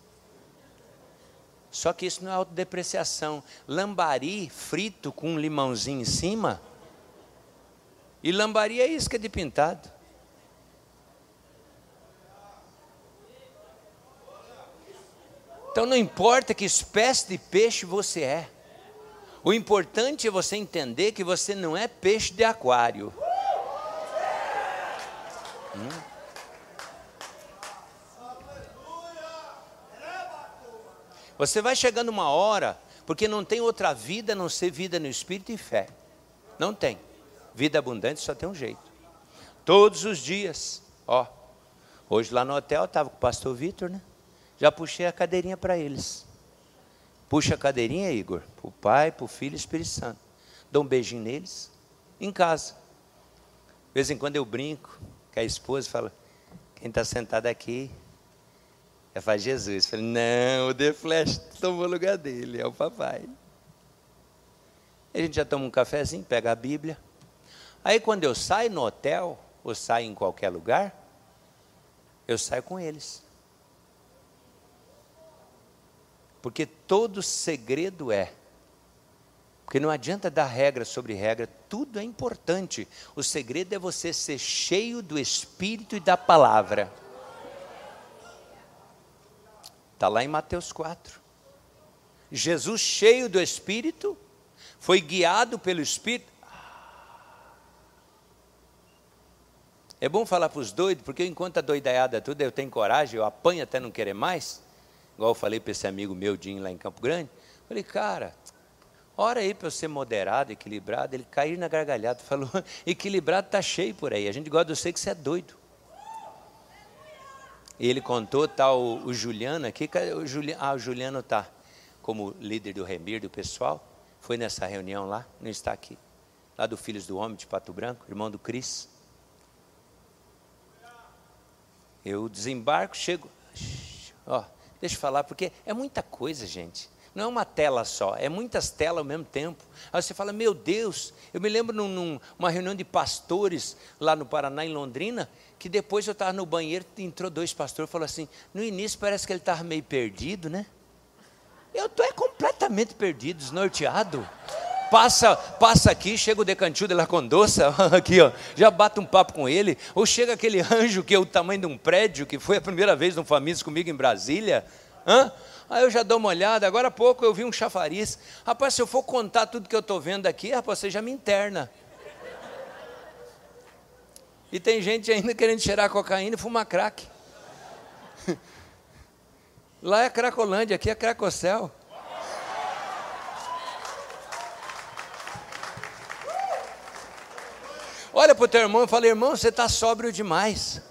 Só que isso não é autodepreciação. Lambari frito com um limãozinho em cima. E lambari é isca de pintado. Então não importa que espécie de peixe você é. O importante é você entender que você não é peixe de aquário. Hum? Você vai chegando uma hora, porque não tem outra vida a não ser vida no espírito e fé. Não tem. Vida abundante só tem um jeito. Todos os dias, ó. Hoje lá no hotel estava com o pastor Vitor, né? Já puxei a cadeirinha para eles. Puxa a cadeirinha, Igor, para o Pai, para o Filho e Espírito Santo. Dou um beijinho neles, em casa. De vez em quando eu brinco, que a esposa fala, quem está sentado aqui é para Jesus. Eu falei, não, o The Flash tomou o lugar dele, é o papai. A gente já toma um cafezinho, pega a Bíblia. Aí quando eu saio no hotel, ou saio em qualquer lugar, eu saio com eles. Porque todo segredo é. Porque não adianta dar regra sobre regra, tudo é importante. O segredo é você ser cheio do Espírito e da palavra. Está lá em Mateus 4. Jesus, cheio do Espírito, foi guiado pelo Espírito. É bom falar para os doidos, porque enquanto a doidaiada tudo, eu tenho coragem, eu apanho até não querer mais igual eu falei para esse amigo meu, Dinho, lá em Campo Grande, falei, cara, ora aí para eu ser moderado, equilibrado, ele cair na gargalhada, falou, equilibrado está cheio por aí, a gente gosta de você que você é doido. E ele contou, tá o, o Juliano aqui, o Juliano, ah, o Juliano está como líder do Remir, do pessoal, foi nessa reunião lá, não está aqui, lá do Filhos do Homem de Pato Branco, irmão do Cris. Eu desembarco, chego, ó, Deixa eu falar, porque é muita coisa, gente. Não é uma tela só, é muitas telas ao mesmo tempo. Aí você fala, meu Deus, eu me lembro numa num, reunião de pastores lá no Paraná, em Londrina, que depois eu estava no banheiro, entrou dois pastores e falou assim, no início parece que ele estava meio perdido, né? Eu estou é completamente perdido, desnorteado. Passa, passa aqui, chega o decantil de la Condoça, aqui ó, já bate um papo com ele, ou chega aquele anjo que é o tamanho de um prédio, que foi a primeira vez no Famílias comigo em Brasília, hã? Aí eu já dou uma olhada, agora há pouco eu vi um chafariz. Rapaz, se eu for contar tudo que eu estou vendo aqui, rapaz, você já me interna. E tem gente ainda querendo cheirar cocaína e fumar crack. Lá é Cracolândia, aqui é Cracocel. Olha para o teu irmão e fala, irmão, você está sóbrio demais.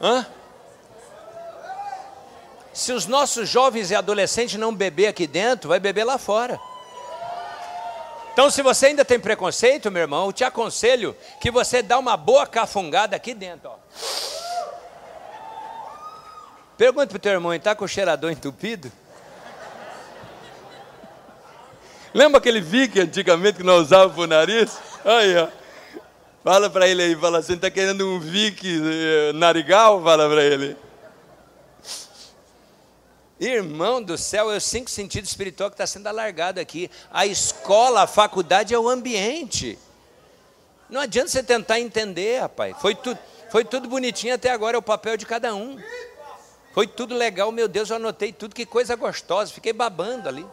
Hã? Se os nossos jovens e adolescentes não beber aqui dentro, vai beber lá fora. Então, se você ainda tem preconceito, meu irmão, eu te aconselho que você dá uma boa cafungada aqui dentro. Ó. Pergunta para o teu irmão, está com o cheirador entupido? Lembra aquele vique antigamente que nós usávamos para o nariz? Aí, ó. Fala para ele aí, fala assim, está querendo um vique eh, narigal? Fala para ele. Irmão do céu, é os cinco sentidos espiritual que está sendo alargado aqui. A escola, a faculdade é o ambiente. Não adianta você tentar entender, rapaz. Foi, tu, foi tudo bonitinho até agora, é o papel de cada um. Foi tudo legal, meu Deus, eu anotei tudo, que coisa gostosa, fiquei babando ali.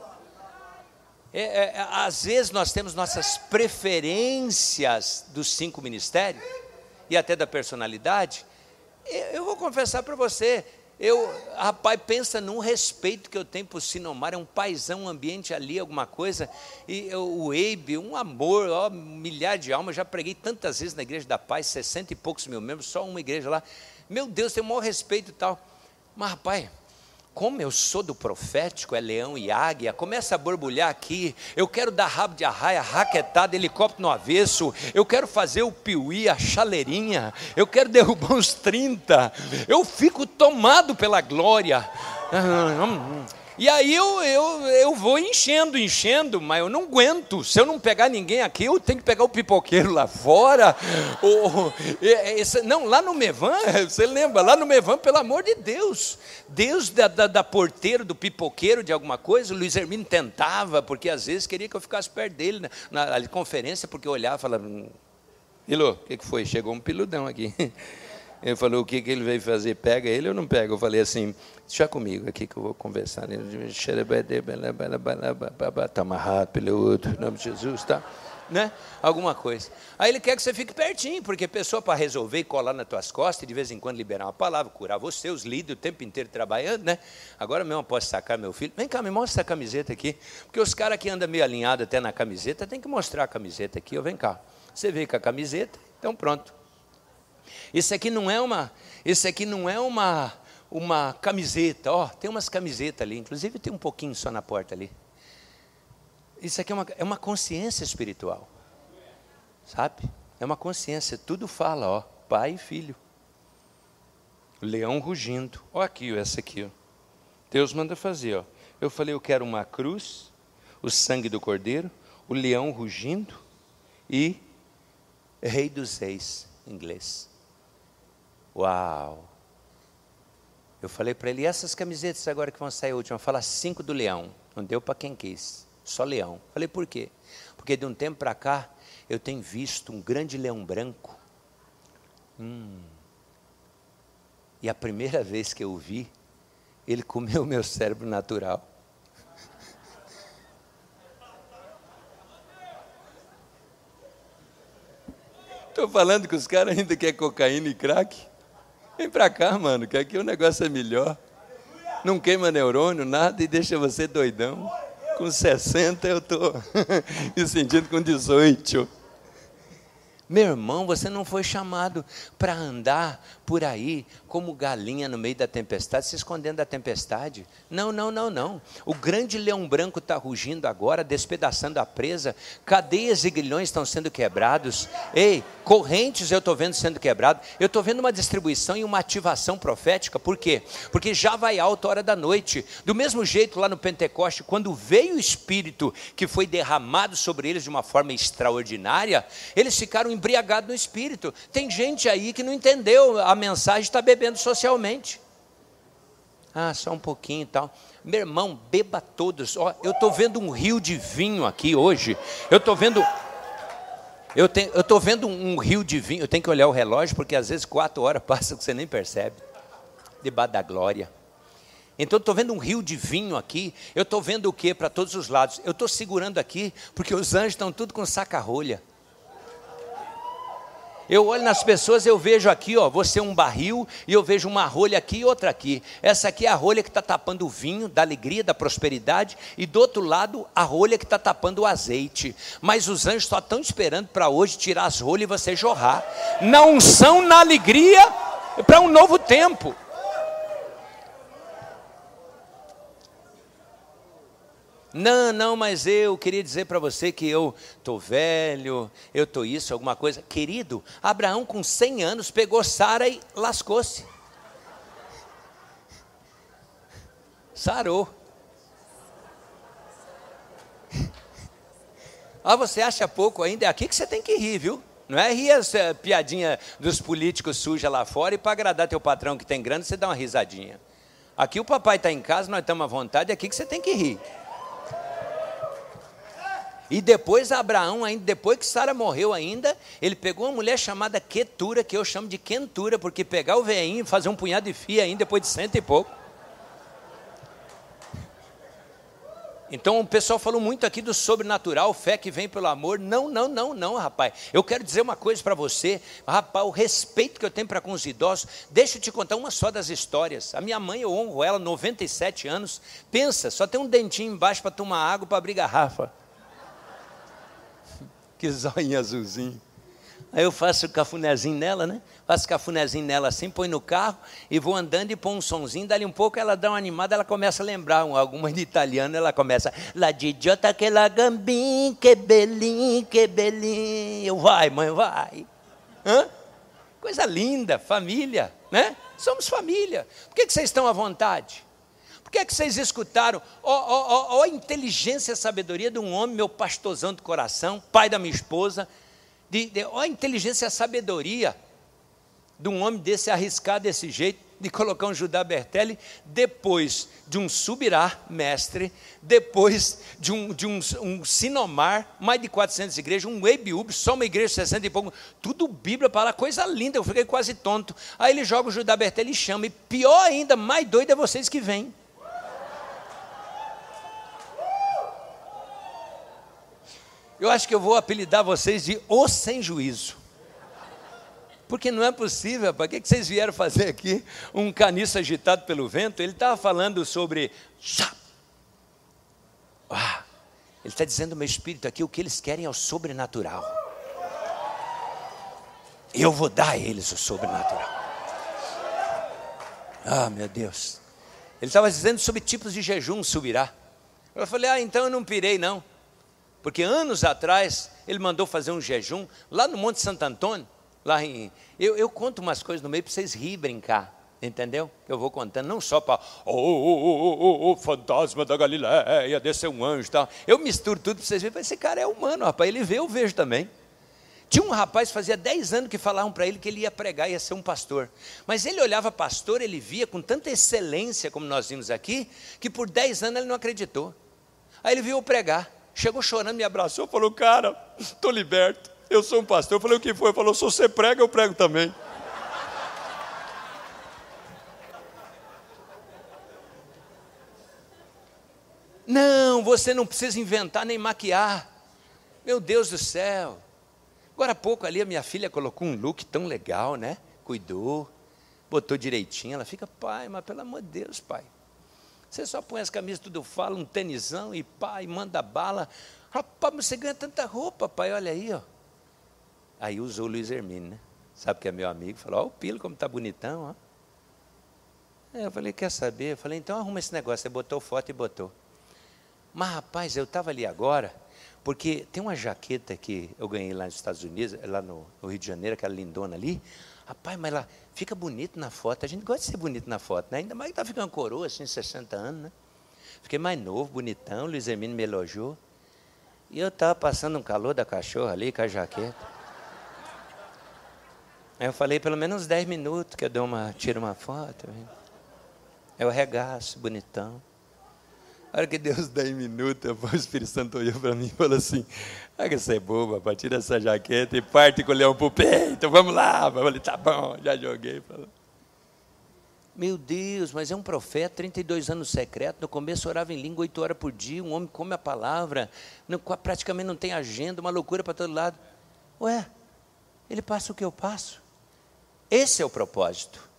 É, é, é, às vezes nós temos nossas preferências dos cinco ministérios e até da personalidade. Eu vou confessar para você, eu, rapaz, pensa num respeito que eu tenho por Sinomar, é um paizão, um ambiente ali, alguma coisa. E eu, o Eibe, um amor, ó, milhar de almas. Já preguei tantas vezes na Igreja da Paz, sessenta e poucos mil membros, só uma igreja lá. Meu Deus, tem o maior respeito e tal. Mas, rapaz, como eu sou do profético, é leão e águia, começa a borbulhar aqui. Eu quero dar rabo de arraia, raquetada, helicóptero no avesso. Eu quero fazer o piuí, a chaleirinha. Eu quero derrubar uns 30. Eu fico tomado pela glória. E aí eu, eu, eu vou enchendo, enchendo, mas eu não aguento. Se eu não pegar ninguém aqui, eu tenho que pegar o pipoqueiro lá fora. Ou, esse, não, lá no Mevan, você lembra? Lá no Mevan, pelo amor de Deus. Deus da, da, da porteiro, do pipoqueiro, de alguma coisa, o Luiz Hermino tentava, porque às vezes queria que eu ficasse perto dele na, na, na conferência, porque eu olhava e falava, Ilô, o que, que foi? Chegou um piludão aqui. Ele falou, o que, que ele veio fazer? Pega ele ou não pega? Eu falei assim, deixa comigo aqui que eu vou conversar. Está amarrado pelo outro, em nome de Jesus, tá? Né? Alguma coisa. Aí ele quer que você fique pertinho, porque pessoa para resolver e colar nas tuas costas e de vez em quando liberar uma palavra, curar você, os líderes o tempo inteiro trabalhando, né? Agora mesmo eu posso sacar meu filho. Vem cá, me mostra essa camiseta aqui. Porque os caras que andam meio alinhados até na camiseta, tem que mostrar a camiseta aqui. Ó, vem cá. Você veio com a camiseta, então pronto. Isso aqui não é uma, isso aqui não é uma, uma camiseta. Ó, tem umas camisetas ali, inclusive tem um pouquinho só na porta ali. Isso aqui é uma, é uma consciência espiritual, sabe? É uma consciência. Tudo fala, ó, pai e filho. Leão rugindo. Ó aqui, essa aqui. Deus manda fazer, ó. Eu falei, eu quero uma cruz, o sangue do cordeiro, o leão rugindo e rei dos reis, inglês. Uau! Eu falei para ele, e essas camisetas agora que vão sair última? Fala cinco do leão. Não deu para quem quis, só leão. Falei, por quê? Porque de um tempo para cá, eu tenho visto um grande leão branco. Hum. E a primeira vez que eu vi, ele comeu meu cérebro natural. Estou falando que os caras ainda querem cocaína e crack. Vem pra cá, mano, que aqui o negócio é melhor. Não queima neurônio, nada e deixa você doidão. Com 60 eu tô me sentindo com 18. Meu irmão, você não foi chamado para andar por aí como galinha no meio da tempestade, se escondendo da tempestade. Não, não, não, não. O grande leão branco está rugindo agora, despedaçando a presa. Cadeias e grilhões estão sendo quebrados. Ei, correntes eu estou vendo sendo quebrado. Eu estou vendo uma distribuição e uma ativação profética. Por quê? Porque já vai alta hora da noite. Do mesmo jeito lá no Pentecoste, quando veio o Espírito que foi derramado sobre eles de uma forma extraordinária, eles ficaram embriagados no Espírito. Tem gente aí que não entendeu a mensagem, está bebendo socialmente. Ah, só um pouquinho e tal. Meu irmão, beba todos. Ó, eu estou vendo um rio de vinho aqui hoje. Eu estou vendo. Eu estou vendo um, rio de vinho. Eu tenho que olhar o relógio porque às vezes quatro horas passam que você nem percebe. Debaixo da glória. Então estou vendo um rio de vinho aqui. Eu estou vendo o que para todos os lados? Eu estou segurando aqui porque os anjos estão tudo com saca-rolha. Eu olho nas pessoas, eu vejo aqui, ó, você é um barril, e eu vejo uma rolha aqui e outra aqui. Essa aqui é a rolha que está tapando o vinho, da alegria, da prosperidade, e do outro lado, a rolha que está tapando o azeite. Mas os anjos só estão esperando para hoje tirar as rolhas e você jorrar. Na unção, na alegria, para um novo tempo. Não, não, mas eu queria dizer para você que eu estou velho, eu estou isso, alguma coisa. Querido, Abraão com 100 anos pegou Sara e lascou-se. Sarou. Ah, você acha pouco ainda? É aqui que você tem que rir, viu? Não é rir essa piadinha dos políticos suja lá fora e para agradar teu patrão que tem grana, você dá uma risadinha. Aqui o papai está em casa, nós estamos à vontade, é aqui que você tem que rir. E depois Abraão, ainda depois que Sara morreu ainda, ele pegou uma mulher chamada Quetura, que eu chamo de Quentura, porque pegar o veinho e fazer um punhado de fia ainda depois de cento e pouco. Então o pessoal falou muito aqui do sobrenatural, fé que vem pelo amor. Não, não, não, não, rapaz. Eu quero dizer uma coisa para você, rapaz, o respeito que eu tenho para com os idosos. Deixa eu te contar uma só das histórias. A minha mãe, eu honro ela, 97 anos. Pensa, só tem um dentinho embaixo para tomar água para abrir garrafa. Que zóio azulzinho. Aí eu faço cafunézinho nela, né? Faço cafunézinho nela assim, põe no carro e vou andando e põe um sonzinho. Dali um pouco ela dá uma animada, ela começa a lembrar alguma de italiano. Ela começa, La digiota que la gambin, que belim, que belim. Eu, vai, mãe, vai. Hã? Coisa linda, família, né? Somos família. Por que, que vocês estão à vontade? Que, que vocês escutaram? Ó oh, oh, oh, a inteligência e a sabedoria de um homem, meu pastorzão do coração, pai da minha esposa. De, de, a inteligência e a sabedoria de um homem desse arriscar desse jeito, de colocar um Judá Bertelli, depois de um Subirá, mestre, depois de um, de um, um Sinomar, mais de 400 igrejas, um Weibiub, só uma igreja de 60 e pouco, tudo Bíblia para lá, coisa linda, eu fiquei quase tonto. Aí ele joga o Judá Bertelli e chama, e pior ainda, mais doido é vocês que vêm. Eu acho que eu vou apelidar vocês de o sem juízo. Porque não é possível, para que vocês vieram fazer aqui um caniço agitado pelo vento? Ele estava falando sobre. Ah, ele está dizendo meu espírito aqui: o que eles querem é o sobrenatural. Eu vou dar a eles o sobrenatural. Ah, meu Deus. Ele estava dizendo sobre tipos de jejum subirá. Eu falei: ah, então eu não pirei, não. Porque anos atrás ele mandou fazer um jejum lá no Monte Santo Antônio, lá em. Eu, eu conto umas coisas no meio para vocês rir brincar. Entendeu? Eu vou contando, não só para, oh, oh, oh, oh, fantasma da Galileia, desceu um anjo e tal. Eu misturo tudo para vocês verem, esse cara é humano, rapaz, ele vê, eu vejo também. Tinha um rapaz, fazia 10 anos que falavam para ele que ele ia pregar, ia ser um pastor. Mas ele olhava pastor, ele via com tanta excelência, como nós vimos aqui, que por 10 anos ele não acreditou. Aí ele eu pregar. Chegou chorando, me abraçou, falou: Cara, estou liberto. Eu sou um pastor. Eu falei: O que foi? Ele falou: Se você prega, eu prego também. Não, você não precisa inventar nem maquiar. Meu Deus do céu. Agora há pouco ali a minha filha colocou um look tão legal, né? Cuidou, botou direitinho. Ela fica, pai, mas pelo amor de Deus, pai. Você só põe as camisas tudo fala, um tenisão e pá, e manda bala. Rapaz, mas você ganha tanta roupa, pai, olha aí, ó. Aí usou o Luiz Hermínio, né? Sabe que é meu amigo, falou, ó o Pilo como tá bonitão, ó. eu falei, quer saber? Eu falei, então arruma esse negócio. Você botou foto e botou. Mas, rapaz, eu estava ali agora, porque tem uma jaqueta que eu ganhei lá nos Estados Unidos, lá no, no Rio de Janeiro, aquela lindona ali. Rapaz, mas lá fica bonito na foto. A gente gosta de ser bonito na foto, né? Ainda mais que tá ficando coroa, assim, 60 anos, né? Fiquei mais novo, bonitão. Luiz Hermínio me elogiou. E eu estava passando um calor da cachorra ali com a jaqueta. Aí eu falei, pelo menos uns 10 minutos que eu dou uma, tiro uma foto. Eu regaço, bonitão. A hora que deu uns 10 minutos, o Espírito Santo olhou para mim e falou assim: Ah, que você é boba, rapaz, tira essa jaqueta e parte com o leão pro peito, vamos lá. Eu falei: Tá bom, já joguei. Meu Deus, mas é um profeta, 32 anos secreto. No começo orava em língua 8 horas por dia. Um homem come a palavra, não, praticamente não tem agenda, uma loucura para todo lado. Ué, ele passa o que eu passo. Esse é o propósito.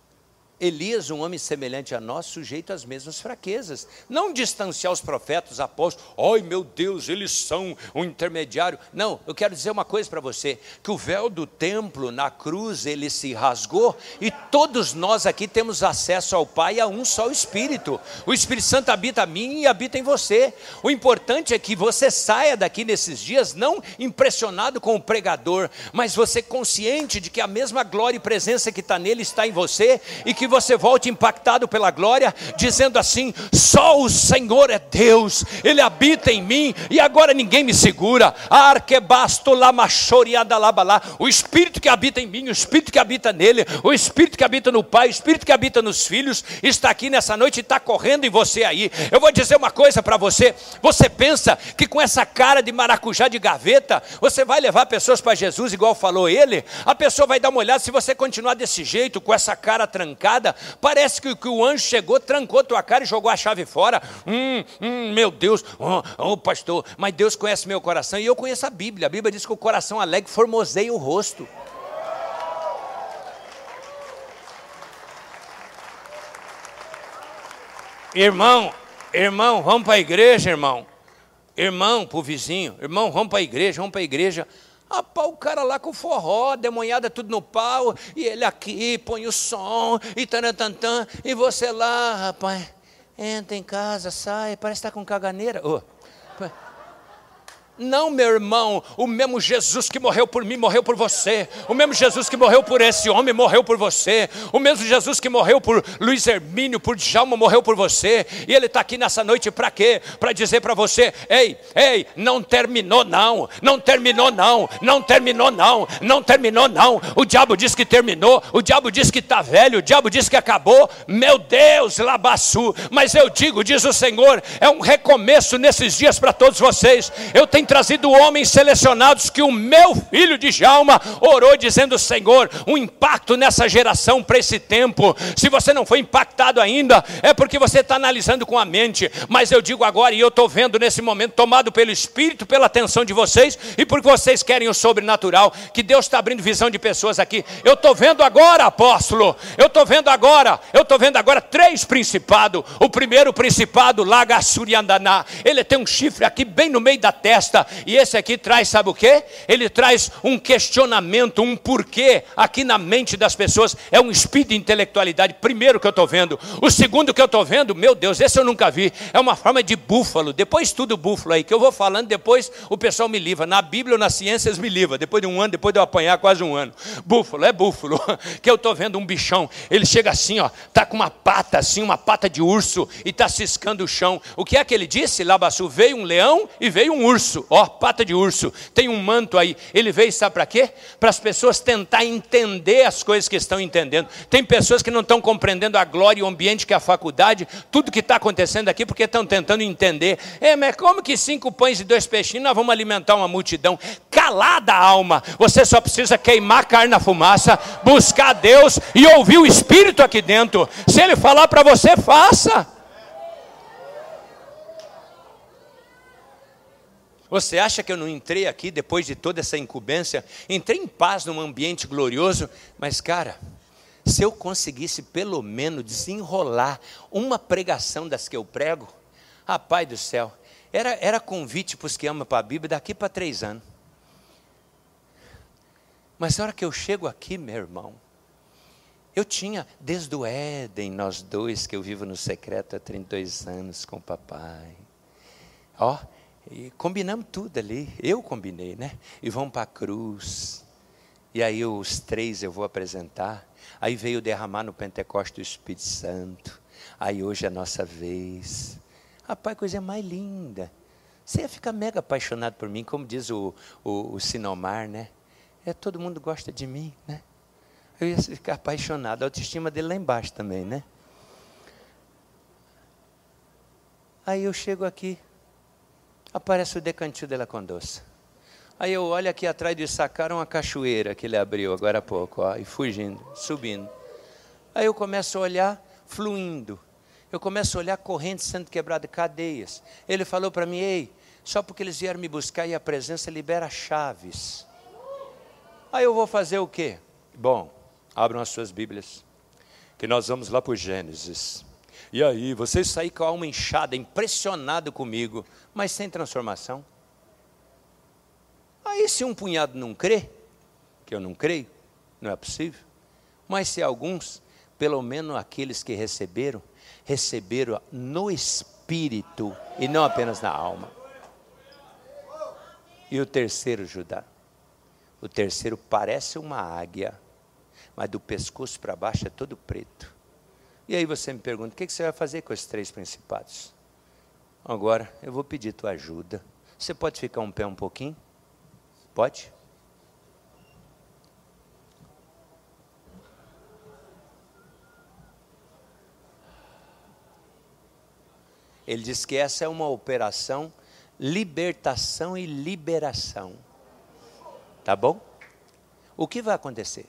Elias, um homem semelhante a nós, sujeito às mesmas fraquezas. Não distanciar os profetas, os apóstolos, ai meu Deus, eles são um intermediário. Não, eu quero dizer uma coisa para você: que o véu do templo na cruz ele se rasgou e todos nós aqui temos acesso ao Pai a um só Espírito. O Espírito Santo habita em mim e habita em você. O importante é que você saia daqui nesses dias não impressionado com o pregador, mas você consciente de que a mesma glória e presença que está nele está em você e que você volte impactado pela glória, dizendo assim: só o Senhor é Deus, Ele habita em mim e agora ninguém me segura. Arquebasto lamachoriadalabalá. O Espírito que habita em mim, o Espírito que habita nele, o Espírito que habita no Pai, o Espírito que habita nos filhos, está aqui nessa noite e está correndo em você aí. Eu vou dizer uma coisa para você: você pensa que com essa cara de maracujá de gaveta, você vai levar pessoas para Jesus, igual falou ele? A pessoa vai dar uma olhada, se você continuar desse jeito, com essa cara trancada, parece que, que, o anjo chegou, trancou tua cara e jogou a chave fora. Hum, hum, meu Deus, oh, oh, pastor, mas Deus conhece meu coração e eu conheço a Bíblia. A Bíblia diz que o coração alegre formoseia o rosto. Irmão, irmão, vamos para a igreja, irmão. Irmão, para o vizinho, irmão, vamos para a igreja, vamos para a igreja. Rapaz, o cara lá com forró, demonhada tudo no pau, e ele aqui põe o som, e tarantantan, e você lá, rapaz, entra em casa, sai, parece estar tá com caganeira. Oh. Não, meu irmão, o mesmo Jesus que morreu por mim, morreu por você. O mesmo Jesus que morreu por esse homem, morreu por você. O mesmo Jesus que morreu por Luiz Hermínio, por Djalma, morreu por você. E ele está aqui nessa noite para quê? Para dizer para você: ei, ei, não terminou não, não terminou não, não terminou não, não terminou não. O diabo diz que terminou, o diabo diz que está velho, o diabo diz que acabou. Meu Deus, Labaçu. Mas eu digo, diz o Senhor, é um recomeço nesses dias para todos vocês. Eu tenho trazido homens selecionados que o meu filho de Jalma orou dizendo: Senhor, um impacto nessa geração para esse tempo. Se você não foi impactado ainda, é porque você está analisando com a mente. Mas eu digo agora, e eu estou vendo nesse momento, tomado pelo Espírito, pela atenção de vocês, e porque vocês querem o sobrenatural, que Deus está abrindo visão de pessoas aqui. Eu estou vendo agora, apóstolo, eu estou vendo agora, eu estou vendo agora três principados. O primeiro principado, Laga Suriandaná, ele tem um chifre aqui bem no meio da testa e esse aqui traz, sabe o que? Ele traz um questionamento, um porquê aqui na mente das pessoas. É um espírito de intelectualidade, primeiro que eu estou vendo. O segundo que eu estou vendo, meu Deus, esse eu nunca vi. É uma forma de búfalo. Depois tudo búfalo aí, que eu vou falando, depois o pessoal me livra. Na Bíblia ou nas ciências me livra. Depois de um ano, depois de eu apanhar quase um ano. Búfalo, é búfalo. Que eu estou vendo um bichão. Ele chega assim, ó, tá com uma pata assim, uma pata de urso, e está ciscando o chão. O que é que ele disse? Labaçu, veio um leão e veio um urso ó, pata de urso, tem um manto aí. Ele veio, sabe para quê? Para as pessoas tentar entender as coisas que estão entendendo. Tem pessoas que não estão compreendendo a glória e o ambiente que é a faculdade, tudo que está acontecendo aqui, porque estão tentando entender. É, mas como que cinco pães e dois peixinhos nós vamos alimentar uma multidão? Calada a alma, você só precisa queimar carne na fumaça, buscar Deus e ouvir o Espírito aqui dentro. Se Ele falar para você, faça. Você acha que eu não entrei aqui depois de toda essa incumbência? Entrei em paz num ambiente glorioso, mas cara, se eu conseguisse pelo menos desenrolar uma pregação das que eu prego, rapaz do céu, era, era convite para os que amam para a Bíblia daqui para três anos. Mas na hora que eu chego aqui, meu irmão, eu tinha, desde o Éden, nós dois, que eu vivo no secreto há 32 anos com o papai. Ó, e combinamos tudo ali. Eu combinei, né? E vamos para a cruz. E aí os três eu vou apresentar. Aí veio derramar no Pentecostes o Espírito Santo. Aí hoje é a nossa vez. Rapaz, coisa mais linda. Você ia ficar mega apaixonado por mim, como diz o, o, o Sinomar, né? É, todo mundo gosta de mim, né? Eu ia ficar apaixonado. A autoestima dele lá embaixo também, né? Aí eu chego aqui, aparece o Decantil de la Condossa. Aí eu olho aqui atrás de sacar uma cachoeira que ele abriu agora há pouco, ó, e fugindo, subindo. Aí eu começo a olhar, fluindo. Eu começo a olhar correntes sendo quebradas, cadeias. Ele falou para mim, ei, só porque eles vieram me buscar e a presença libera chaves. Aí eu vou fazer o quê? Bom, abram as suas Bíblias, que nós vamos lá para o Gênesis. E aí, vocês saem com a alma inchada, impressionado comigo, mas sem transformação. Aí, se um punhado não crê, que eu não creio, não é possível. Mas se alguns, pelo menos aqueles que receberam, receberam no espírito e não apenas na alma. E o terceiro, Judá? O terceiro parece uma águia, mas do pescoço para baixo é todo preto. E aí você me pergunta: o que você vai fazer com esses três principados? Agora eu vou pedir tua ajuda. Você pode ficar um pé um pouquinho? Pode? Ele diz que essa é uma operação libertação e liberação. Tá bom? O que vai acontecer?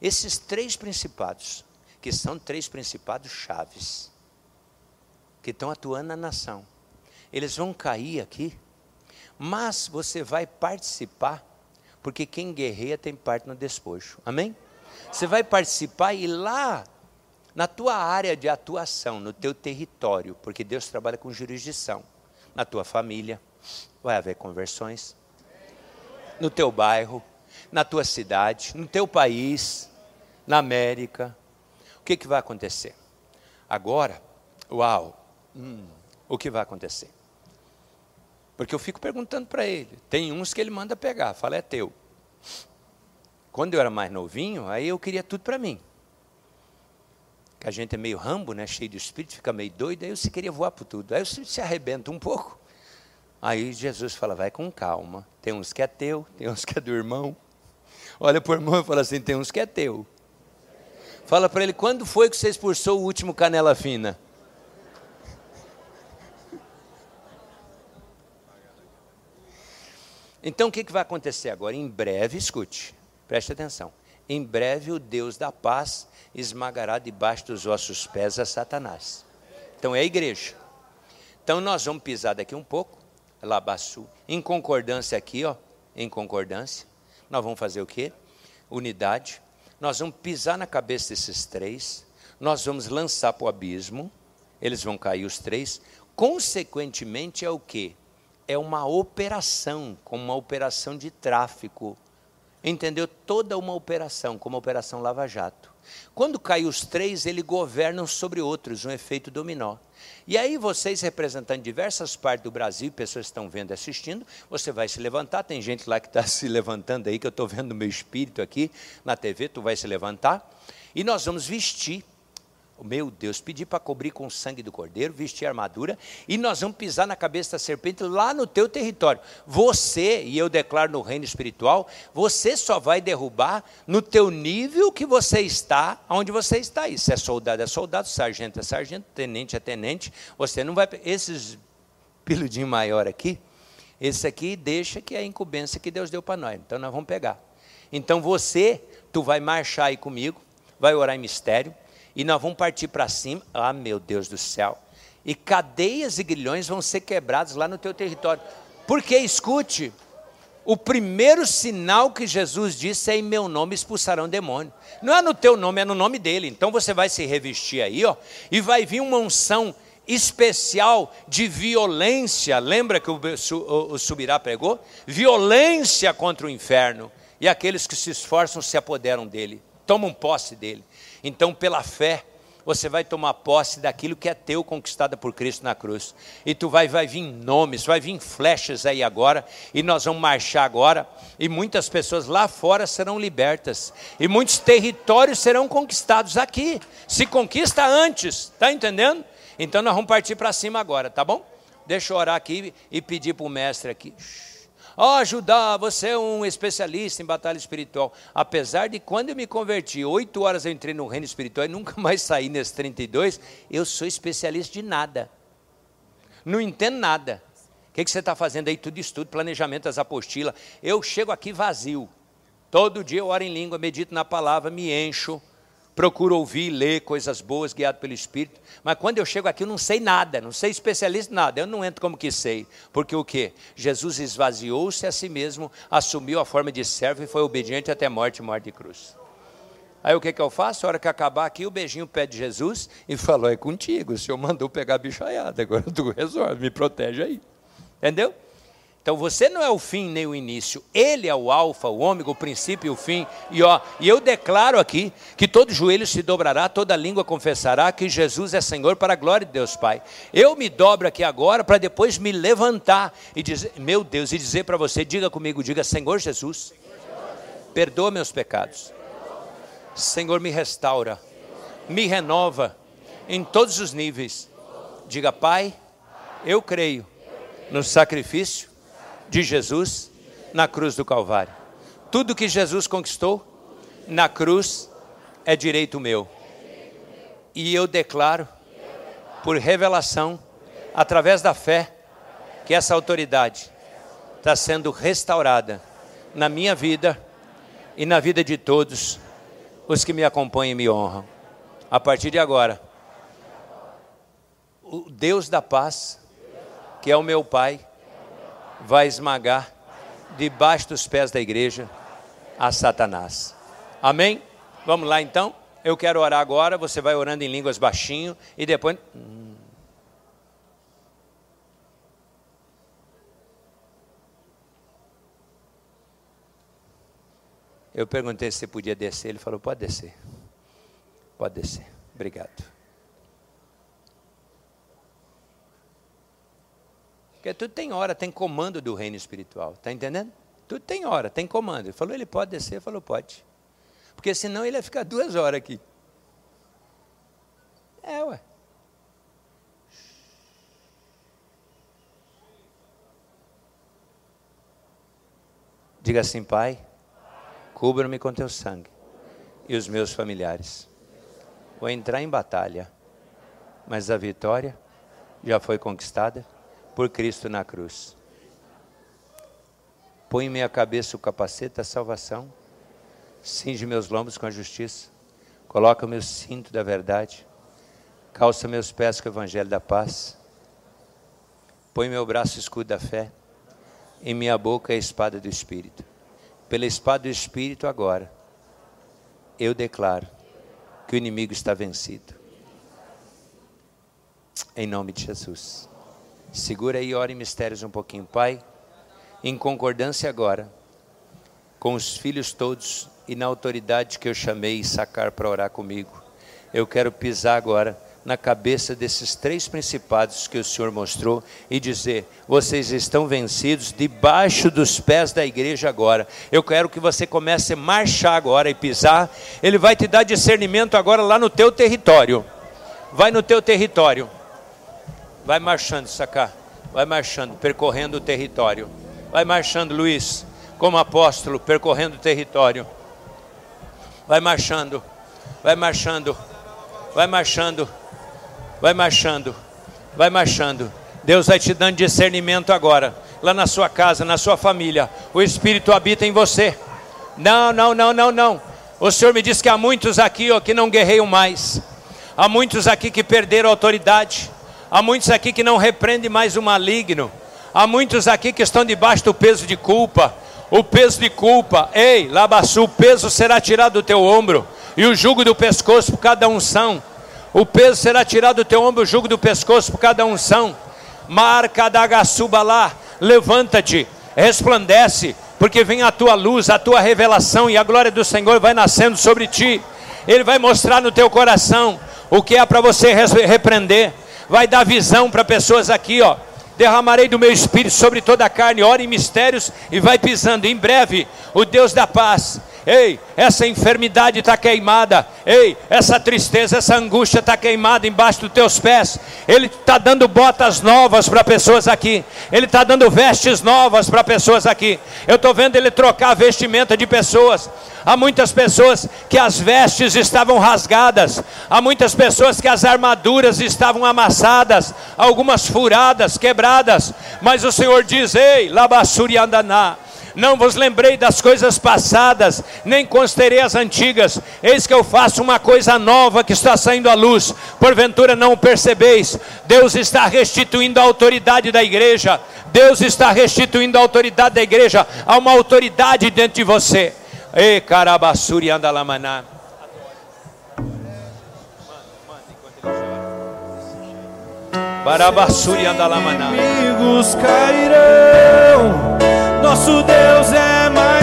Esses três principados, que são três principados chaves, que estão atuando na nação, eles vão cair aqui, mas você vai participar, porque quem guerreia tem parte no despojo. Amém? Você vai participar e lá na tua área de atuação, no teu território, porque Deus trabalha com jurisdição, na tua família, vai haver conversões, no teu bairro, na tua cidade, no teu país, na América. O que, que vai acontecer? Agora, uau, hum, o que vai acontecer? Porque eu fico perguntando para ele. Tem uns que ele manda pegar, fala, é teu. Quando eu era mais novinho, aí eu queria tudo para mim. Que a gente é meio rambo, né? cheio de espírito, fica meio doido, aí você queria voar por tudo. Aí você se arrebenta um pouco. Aí Jesus fala, vai com calma. Tem uns que é teu, tem uns que é do irmão. Olha para o irmão e fala assim, tem uns que é teu. Fala para ele, quando foi que você expulsou o último canela fina? Então o que, que vai acontecer agora? Em breve, escute, preste atenção. Em breve o Deus da paz esmagará debaixo dos vossos pés a Satanás. Então é a igreja. Então nós vamos pisar daqui um pouco, Labaçu, em concordância aqui, ó, em concordância. Nós vamos fazer o quê? Unidade. Nós vamos pisar na cabeça desses três, nós vamos lançar para o abismo, eles vão cair os três. Consequentemente, é o quê? É uma operação, como uma operação de tráfico. Entendeu? Toda uma operação, como a Operação Lava Jato. Quando cai os três, ele governam sobre outros, um efeito dominó. E aí vocês, representando diversas partes do Brasil, pessoas que estão vendo e assistindo, você vai se levantar, tem gente lá que está se levantando aí, que eu estou vendo o meu espírito aqui na TV, tu vai se levantar, e nós vamos vestir meu Deus, pedir para cobrir com o sangue do cordeiro, vestir a armadura, e nós vamos pisar na cabeça da serpente lá no teu território. Você, e eu declaro no reino espiritual, você só vai derrubar no teu nível que você está, onde você está aí. Se é soldado, é soldado, sargento é sargento, tenente é tenente, você não vai. Esses piludinho maior aqui, esse aqui deixa que é a incumbência que Deus deu para nós. Então nós vamos pegar. Então você, tu vai marchar aí comigo, vai orar em mistério e nós vamos partir para cima. Ah, meu Deus do céu. E cadeias e grilhões vão ser quebrados lá no teu território. Porque, escute, o primeiro sinal que Jesus disse é em meu nome expulsarão demônio. Não é no teu nome, é no nome dele. Então você vai se revestir aí, ó, e vai vir uma unção especial de violência. Lembra que o, o, o Subirá pregou? Violência contra o inferno. E aqueles que se esforçam se apoderam dele, tomam posse dele. Então, pela fé, você vai tomar posse daquilo que é teu, conquistada por Cristo na cruz. E tu vai, vai vir nomes, vai vir flechas aí agora, e nós vamos marchar agora, e muitas pessoas lá fora serão libertas, e muitos territórios serão conquistados aqui. Se conquista antes, tá entendendo? Então nós vamos partir para cima agora, tá bom? Deixa eu orar aqui e pedir para o mestre aqui. Ó, oh, Judá, você é um especialista em batalha espiritual. Apesar de quando eu me converti, oito horas eu entrei no reino espiritual e nunca mais saí nesses 32, eu sou especialista de nada. Não entendo nada. O que, que você está fazendo aí? Tudo estudo, planejamento, as apostilas. Eu chego aqui vazio. Todo dia eu oro em língua, medito na palavra, me encho, procuro ouvir, ler coisas boas, guiado pelo Espírito. Mas quando eu chego aqui, eu não sei nada, não sei especialista em nada. Eu não entro como que sei. Porque o quê? Jesus esvaziou-se a si mesmo, assumiu a forma de servo e foi obediente até morte morte de cruz. Aí o que, que eu faço? A hora que acabar aqui, o beijinho pé de Jesus e falou: É contigo, o senhor mandou pegar a bichaiada, agora tu resolve, me protege aí. Entendeu? Então você não é o fim nem o início, ele é o alfa, o ômega, o princípio e o fim. E ó, e eu declaro aqui que todo joelho se dobrará, toda língua confessará que Jesus é Senhor para a glória de Deus Pai. Eu me dobro aqui agora para depois me levantar e dizer, meu Deus, e dizer para você, diga comigo, diga Senhor Jesus, perdoa meus pecados. Senhor, me restaura, me renova em todos os níveis. Diga, Pai, eu creio no sacrifício de Jesus na cruz do Calvário. Tudo que Jesus conquistou na cruz é direito meu. E eu declaro, por revelação, através da fé, que essa autoridade está sendo restaurada na minha vida e na vida de todos os que me acompanham e me honram. A partir de agora, o Deus da paz, que é o meu Pai, vai esmagar debaixo dos pés da igreja a Satanás. Amém? Vamos lá então? Eu quero orar agora, você vai orando em línguas baixinho e depois. Eu perguntei se podia descer, ele falou: pode descer. Pode descer. Obrigado. Porque tudo tem hora, tem comando do reino espiritual. Está entendendo? Tudo tem hora, tem comando. Ele falou, ele pode descer? Falou, pode. Porque senão ele ia ficar duas horas aqui. É, ué. Diga assim, Pai, cubra-me com teu sangue e os meus familiares. Vou entrar em batalha, mas a vitória já foi conquistada por Cristo na cruz. Põe em minha cabeça o capacete da salvação, cinge meus lombos com a justiça, coloca o meu cinto da verdade, calça meus pés com o evangelho da paz, põe meu braço escudo da fé, em minha boca é a espada do Espírito. Pela espada do Espírito agora, eu declaro que o inimigo está vencido. Em nome de Jesus. Segura aí, ora em mistérios um pouquinho, Pai. Em concordância agora com os filhos todos e na autoridade que eu chamei e sacar para orar comigo, eu quero pisar agora na cabeça desses três principados que o Senhor mostrou e dizer: vocês estão vencidos debaixo dos pés da igreja agora. Eu quero que você comece a marchar agora e pisar. Ele vai te dar discernimento agora lá no teu território. Vai no teu território. Vai marchando, sacar. Vai marchando, percorrendo o território. Vai marchando, Luiz, como apóstolo, percorrendo o território. Vai marchando, vai marchando, vai marchando, vai marchando, vai marchando. Deus vai te dando discernimento agora, lá na sua casa, na sua família. O Espírito habita em você. Não, não, não, não, não. O Senhor me diz que há muitos aqui ó, que não guerreiam mais. Há muitos aqui que perderam a autoridade. Há muitos aqui que não repreendem mais o maligno. Há muitos aqui que estão debaixo do peso de culpa. O peso de culpa, ei, Labaçu, o peso será tirado do teu ombro. E o jugo do pescoço por cada unção. O peso será tirado do teu ombro, o jugo do pescoço por cada unção. Marca da lá, levanta-te, resplandece, porque vem a tua luz, a tua revelação e a glória do Senhor vai nascendo sobre ti. Ele vai mostrar no teu coração o que é para você repreender vai dar visão para pessoas aqui, ó. Derramarei do meu espírito sobre toda a carne, ora em mistérios e vai pisando. Em breve, o Deus da paz. Ei, essa enfermidade está queimada. Ei, essa tristeza, essa angústia está queimada embaixo dos teus pés. Ele está dando botas novas para pessoas aqui. Ele está dando vestes novas para pessoas aqui. Eu estou vendo ele trocar a vestimenta de pessoas. Há muitas pessoas que as vestes estavam rasgadas, há muitas pessoas que as armaduras estavam amassadas, algumas furadas, quebradas, mas o Senhor diz: Ei, labassuri andaná. Não vos lembrei das coisas passadas, nem considerei as antigas. Eis que eu faço uma coisa nova que está saindo à luz. Porventura não percebeis. Deus está restituindo a autoridade da igreja. Deus está restituindo a autoridade da igreja. Há uma autoridade dentro de você. E carabassuri andalamaná. Barabassuri andalamaná. inimigos cairão. Nosso Deus é mais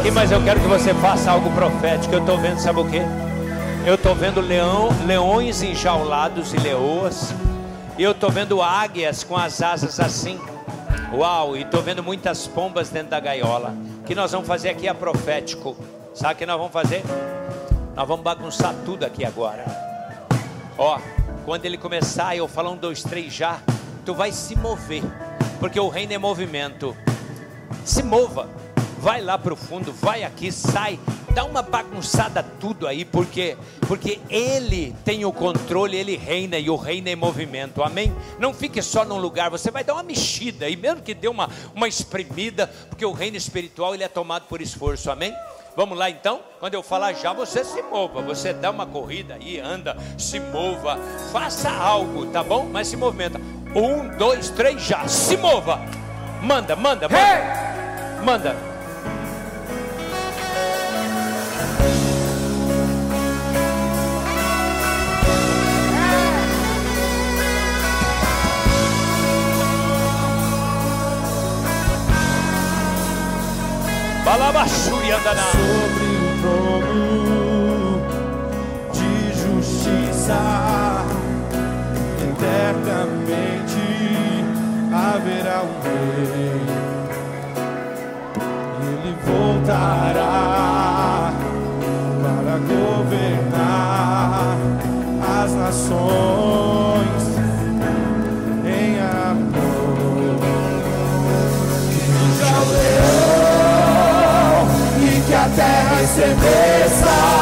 aqui, mas eu quero que você faça algo profético. Eu estou vendo, sabe o quê? Eu estou vendo leão, leões enjaulados e leoas. E eu estou vendo águias com as asas assim. Uau, e estou vendo muitas pombas dentro da gaiola. O que nós vamos fazer aqui é profético. Sabe o que nós vamos fazer? Nós vamos bagunçar tudo aqui agora. Ó, quando ele começar, eu falar um, dois, três já, tu vai se mover, porque o reino é movimento. Se mova, vai lá pro fundo, vai aqui, sai, dá uma bagunçada tudo aí, porque porque ele tem o controle, ele reina e o reino é movimento. Amém? Não fique só num lugar, você vai dar uma mexida e mesmo que dê uma uma espremida, porque o reino espiritual ele é tomado por esforço. Amém? Vamos lá então? Quando eu falar já, você se mova. Você dá uma corrida aí, anda, se mova. Faça algo, tá bom? Mas se movimenta. Um, dois, três, já. Se mova. Manda, manda, manda. Manda. Sobre o trono de justiça eternamente haverá um rei. Ele voltará para governar as nações terra estremeça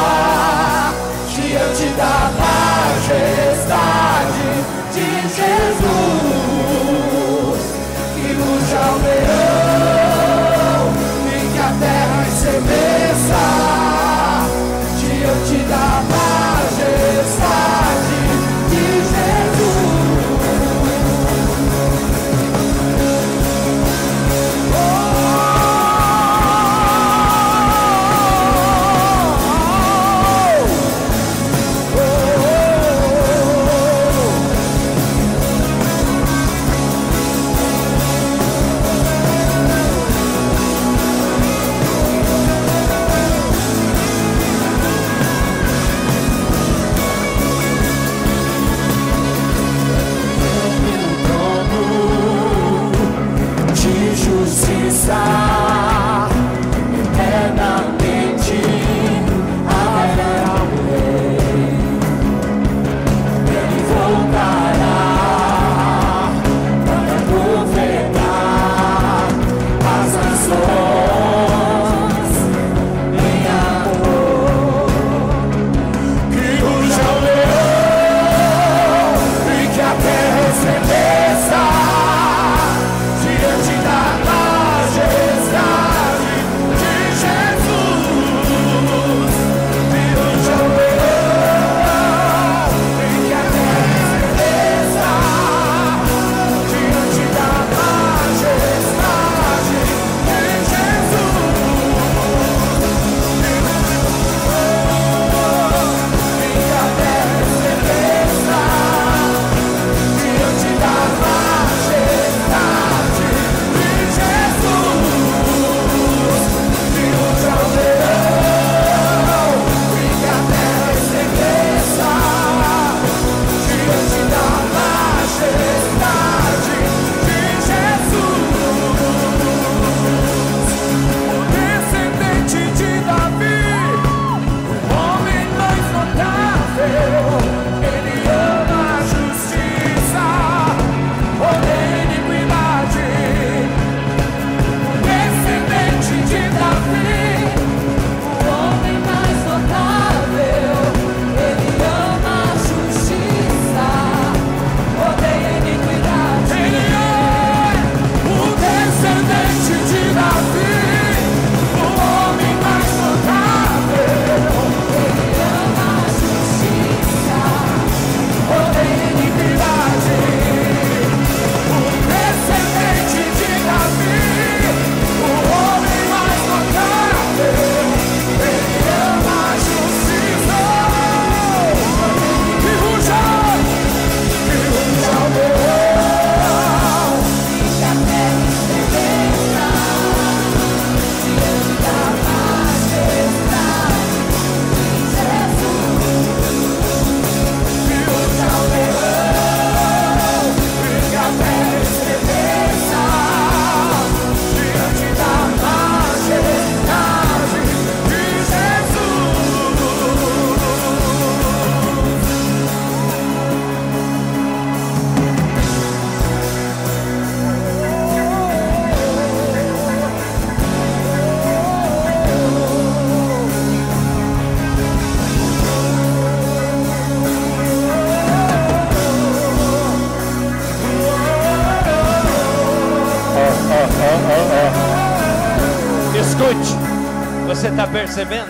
percebendo?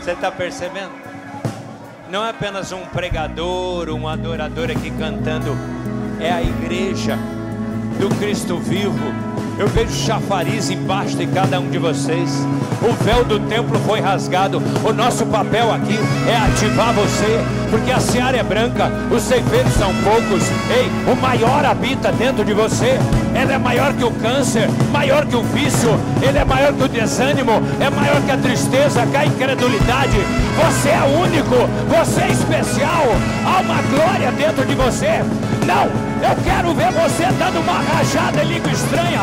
Você está percebendo? Não é apenas um pregador, um adorador aqui cantando, é a igreja do Cristo vivo. Eu vejo chafariz embaixo de cada um de vocês. O véu do templo foi rasgado. O nosso papel aqui é ativar você, porque a seara é branca, os ceifeiros são poucos. Ei, o maior habita dentro de você. Ele é maior que o câncer, maior que o vício, ele é maior que o desânimo, é maior que a tristeza, que a incredulidade. Você é único, você é especial. Há uma glória dentro de você. Não, eu quero ver você dando uma rajada em língua estranha.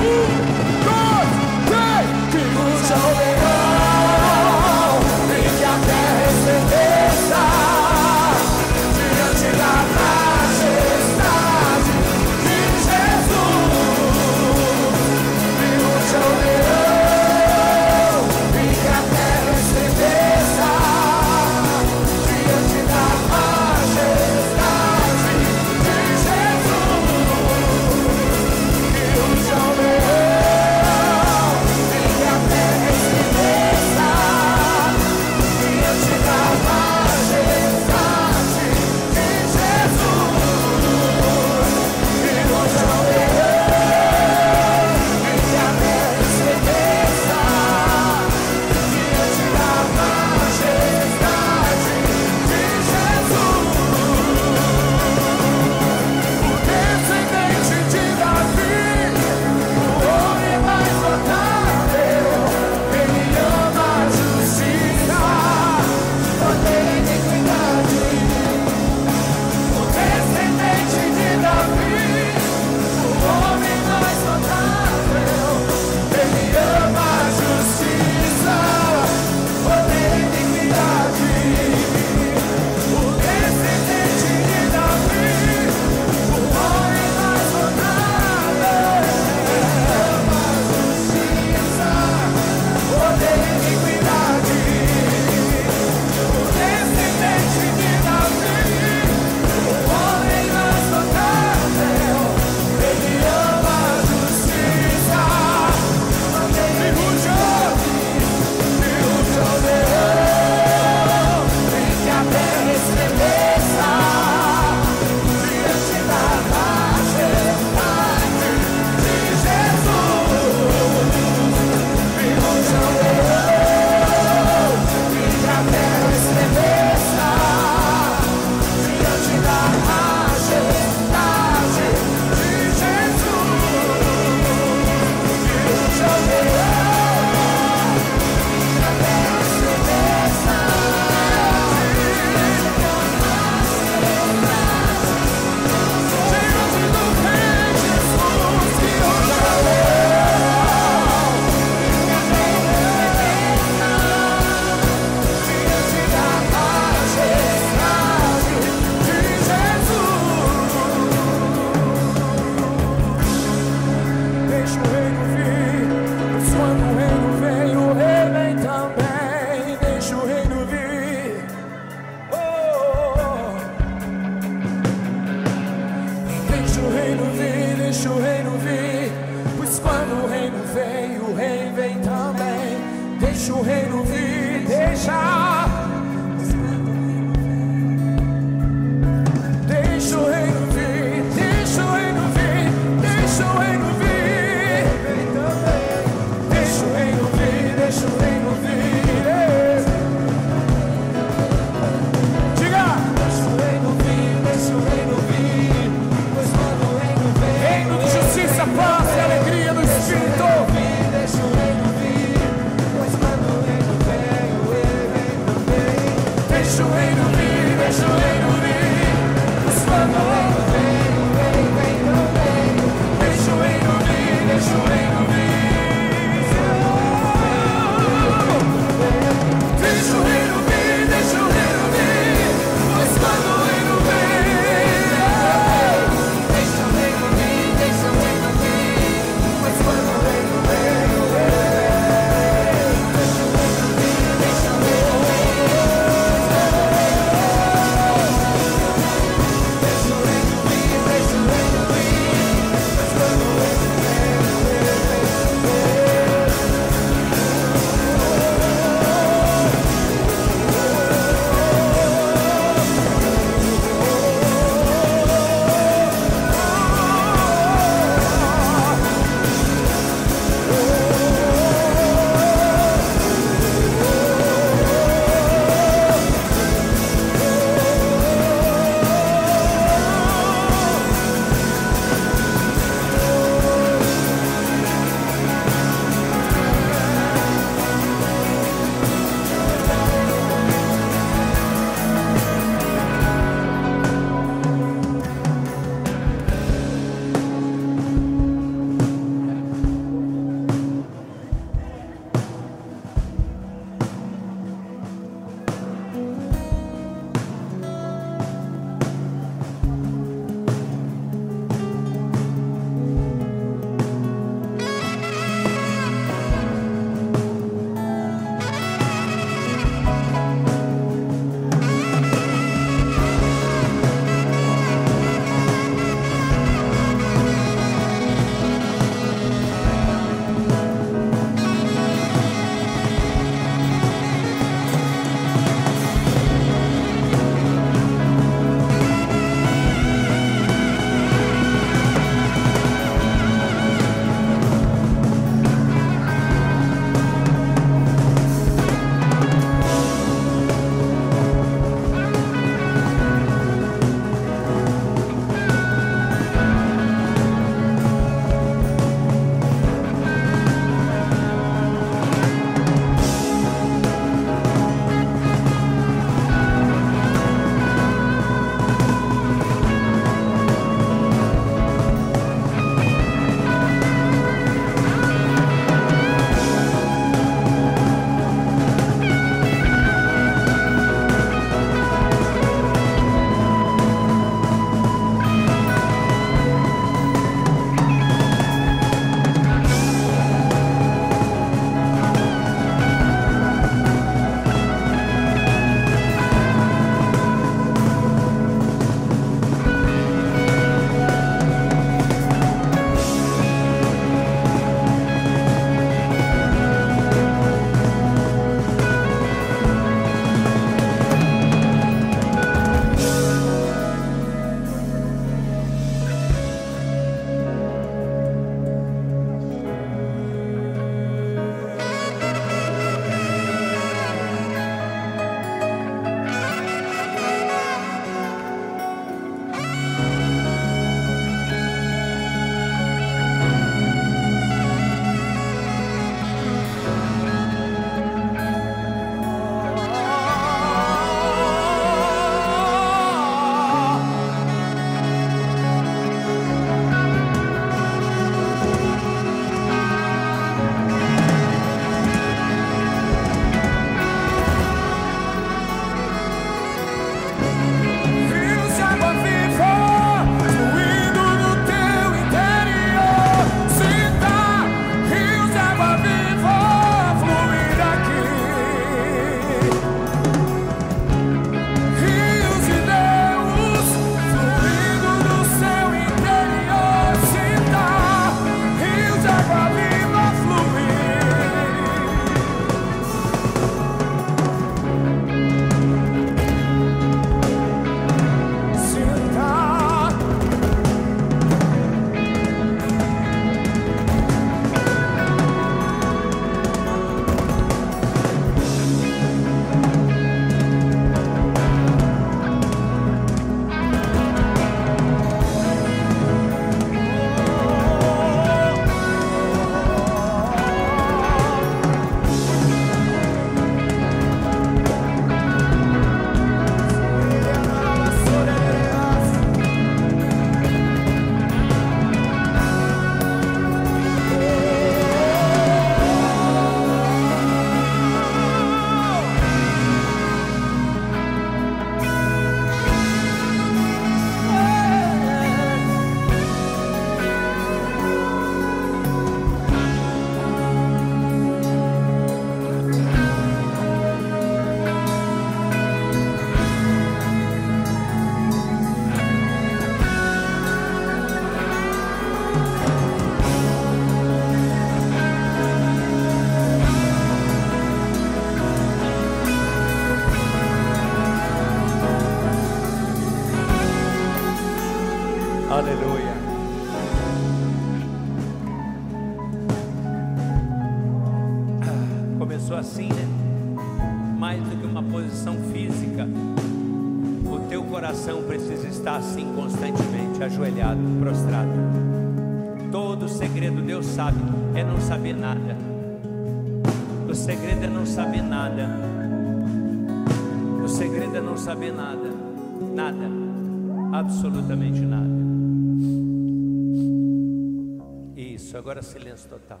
Agora silêncio total.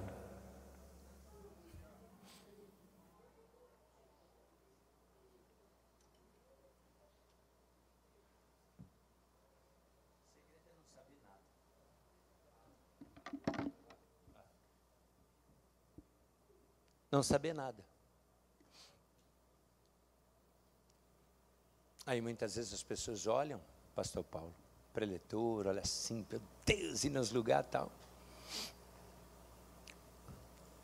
Não saber nada. Aí muitas vezes as pessoas olham, Pastor Paulo, preletor, olha assim, meu Deus, e nos lugares tal.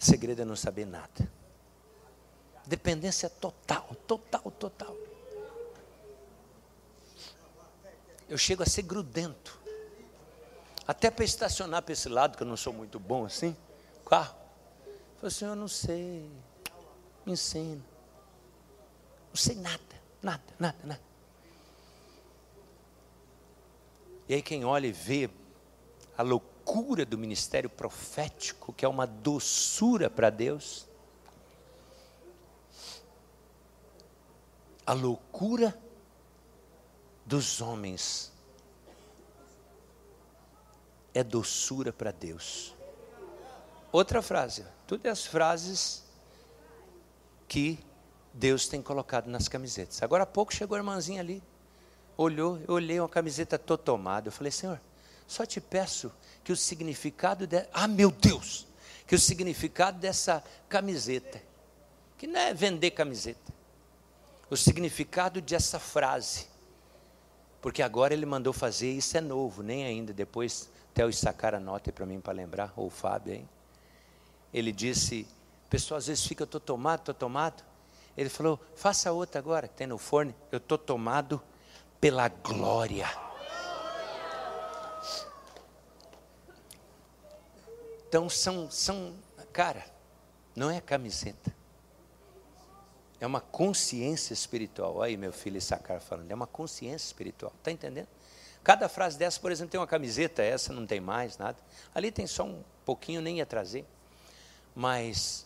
Segredo é não saber nada. Dependência total, total, total. Eu chego a ser grudento. Até para estacionar para esse lado, que eu não sou muito bom assim, carro. Eu assim, eu não sei. Me ensina. Não sei nada, nada, nada, nada. E aí quem olha e vê a loucura do ministério profético, que é uma doçura para Deus, a loucura dos homens é doçura para Deus. Outra frase, tudo é as frases que Deus tem colocado nas camisetas. Agora há pouco chegou a irmãzinha ali, olhou, eu olhei uma camiseta totomada. Eu falei, Senhor, só te peço que o significado de... Ah, meu Deus! Que o significado dessa camiseta, que não é vender camiseta, o significado dessa frase, porque agora ele mandou fazer, isso é novo, nem ainda, depois Theo sacar a nota para mim para lembrar, ou o Fábio aí. Ele disse, pessoal às vezes fica, estou tomado, estou tomado. Ele falou, faça outra agora, que tem no forno, eu estou tomado pela glória. Então são, são, cara, não é camiseta. É uma consciência espiritual. Aí meu filho Sacar falando, é uma consciência espiritual. Está entendendo? Cada frase dessa, por exemplo, tem uma camiseta, essa não tem mais, nada. Ali tem só um pouquinho, nem ia trazer. Mas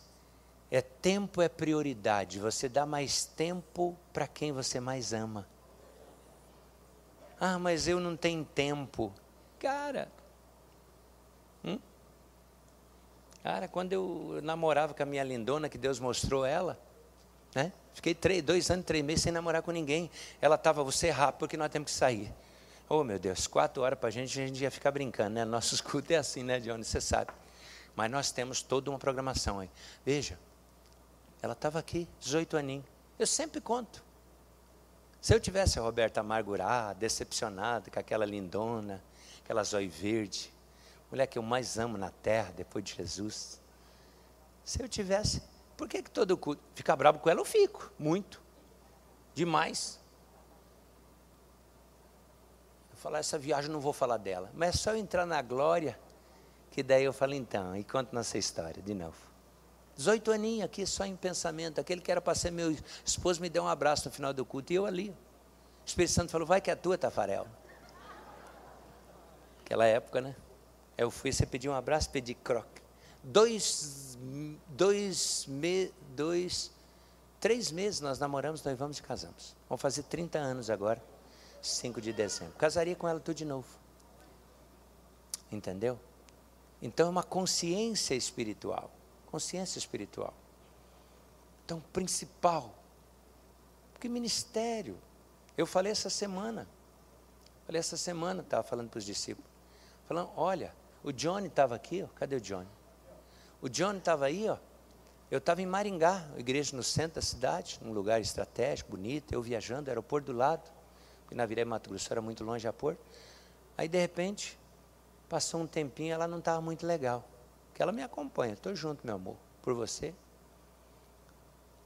é tempo é prioridade. Você dá mais tempo para quem você mais ama. Ah, mas eu não tenho tempo. Cara, hum? Cara, quando eu namorava com a minha lindona, que Deus mostrou ela, né? Fiquei três, dois anos, três meses sem namorar com ninguém. Ela estava, você é rápido, porque nós temos que sair. Oh, meu Deus, quatro horas para a gente, a gente ia ficar brincando, né? Nosso escudo é assim, né, Johnny? Você sabe. Mas nós temos toda uma programação aí. Veja, ela estava aqui, 18 aninhos. Eu sempre conto. Se eu tivesse a Roberta amargurada, decepcionada com aquela lindona, aquela zóio verde, mulher que eu mais amo na terra depois de Jesus. Se eu tivesse, por que, que todo culto ficar bravo com ela? Eu fico, muito, demais falar, essa viagem não vou falar dela. Mas é só eu entrar na glória, que daí eu falo, então, e conto nossa história de novo. 18 aninhos aqui, só em pensamento. Aquele que era para ser meu esposo me deu um abraço no final do culto, e eu ali. O Espírito Santo falou, vai que é tua, Tafarel. Aquela época, né? Eu fui, você pediu um abraço, pedi croque. Dois, dois, me, dois, três meses nós namoramos, nós vamos e casamos. Vamos fazer 30 anos agora. 5 de dezembro. Casaria com ela tudo de novo. Entendeu? Então é uma consciência espiritual. Consciência espiritual. Então, principal. Porque ministério. Eu falei essa semana. Falei essa semana, estava falando para os discípulos. Falando, olha, o Johnny estava aqui, ó. cadê o Johnny? O Johnny estava aí, ó. Eu estava em Maringá, igreja no centro da cidade, num lugar estratégico, bonito, eu viajando, aeroporto do lado porque na Viré Mato Grosso era muito longe a pôr. Aí, de repente, passou um tempinho, ela não estava muito legal. Que ela me acompanha, estou junto, meu amor, por você.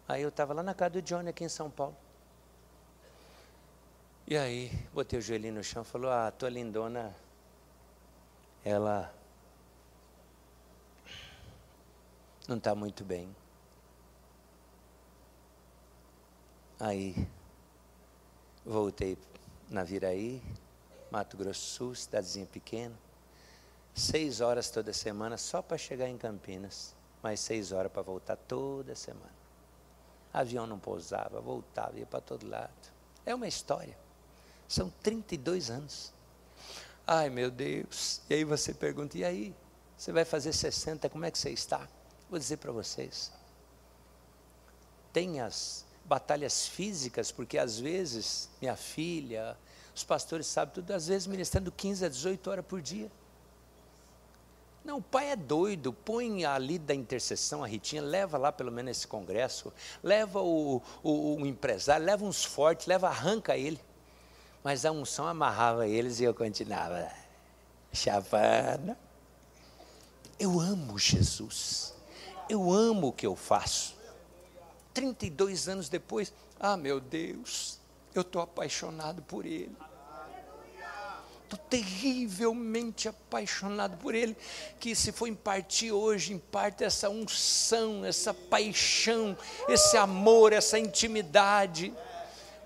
Aí eu estava lá na casa do Johnny, aqui em São Paulo. E aí, botei o joelhinho no chão e falou, ah, tua lindona, ela não está muito bem. Aí, voltei na Viraí, Mato Grosso Sul, cidadezinha pequena. Seis horas toda semana só para chegar em Campinas. Mais seis horas para voltar toda semana. Avião não pousava, voltava, ia para todo lado. É uma história. São 32 anos. Ai meu Deus. E aí você pergunta: e aí? Você vai fazer 60, como é que você está? Vou dizer para vocês. Tem as batalhas físicas, porque às vezes, minha filha, os pastores sabem tudo, às vezes ministrando 15 a 18 horas por dia. Não, o pai é doido, põe ali da intercessão a Ritinha, leva lá pelo menos esse congresso, leva o, o, o empresário, leva uns fortes, leva, arranca ele. Mas a unção amarrava eles e eu continuava chavando. Eu amo Jesus, eu amo o que eu faço. 32 anos depois, ah meu Deus, eu estou apaixonado por Ele. Estou terrivelmente apaixonado por Ele, que se for impartir hoje, imparte essa unção, essa paixão, esse amor, essa intimidade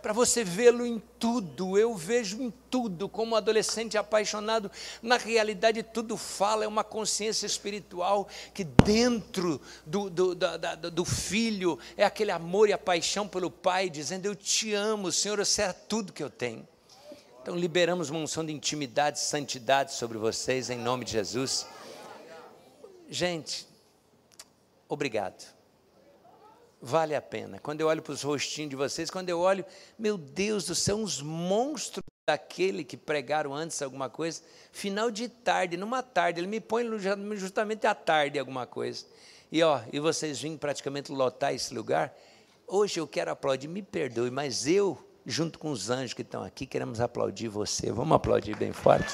para você vê-lo em tudo. Eu vejo em tudo, como adolescente apaixonado. Na realidade, tudo fala, é uma consciência espiritual que dentro do, do, do, do filho é aquele amor e a paixão pelo pai, dizendo: Eu te amo, Senhor, você é tudo que eu tenho. Então, liberamos uma unção de intimidade, santidade sobre vocês, em nome de Jesus. Gente, obrigado vale a pena. Quando eu olho para os rostinhos de vocês, quando eu olho, meu Deus do céu, uns monstros daquele que pregaram antes alguma coisa, final de tarde, numa tarde, ele me põe justamente à tarde alguma coisa. E ó, e vocês vêm praticamente lotar esse lugar. Hoje eu quero aplaudir, me perdoe, mas eu, junto com os anjos que estão aqui, queremos aplaudir você. Vamos aplaudir bem forte.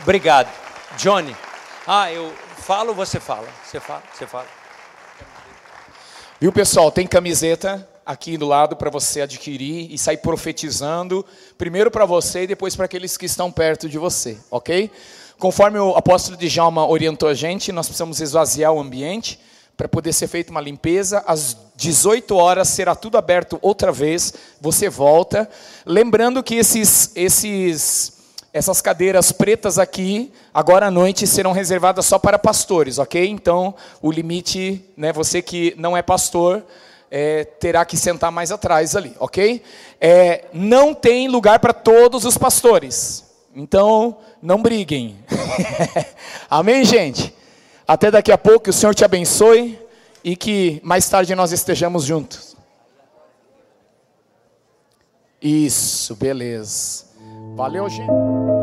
Obrigado. Johnny. Ah, eu falo, você fala. Você fala, você fala. Viu, pessoal? Tem camiseta aqui do lado para você adquirir e sair profetizando, primeiro para você e depois para aqueles que estão perto de você, ok? Conforme o apóstolo Djalma orientou a gente, nós precisamos esvaziar o ambiente para poder ser feita uma limpeza. Às 18 horas será tudo aberto outra vez. Você volta. Lembrando que esses, esses essas cadeiras pretas aqui, agora à noite, serão reservadas só para pastores, ok? Então, o limite, né, você que não é pastor, é, terá que sentar mais atrás ali, ok? É, não tem lugar para todos os pastores, então não briguem. Amém, gente? Até daqui a pouco, que o Senhor te abençoe e que mais tarde nós estejamos juntos. Isso, beleza. Valeu, gente.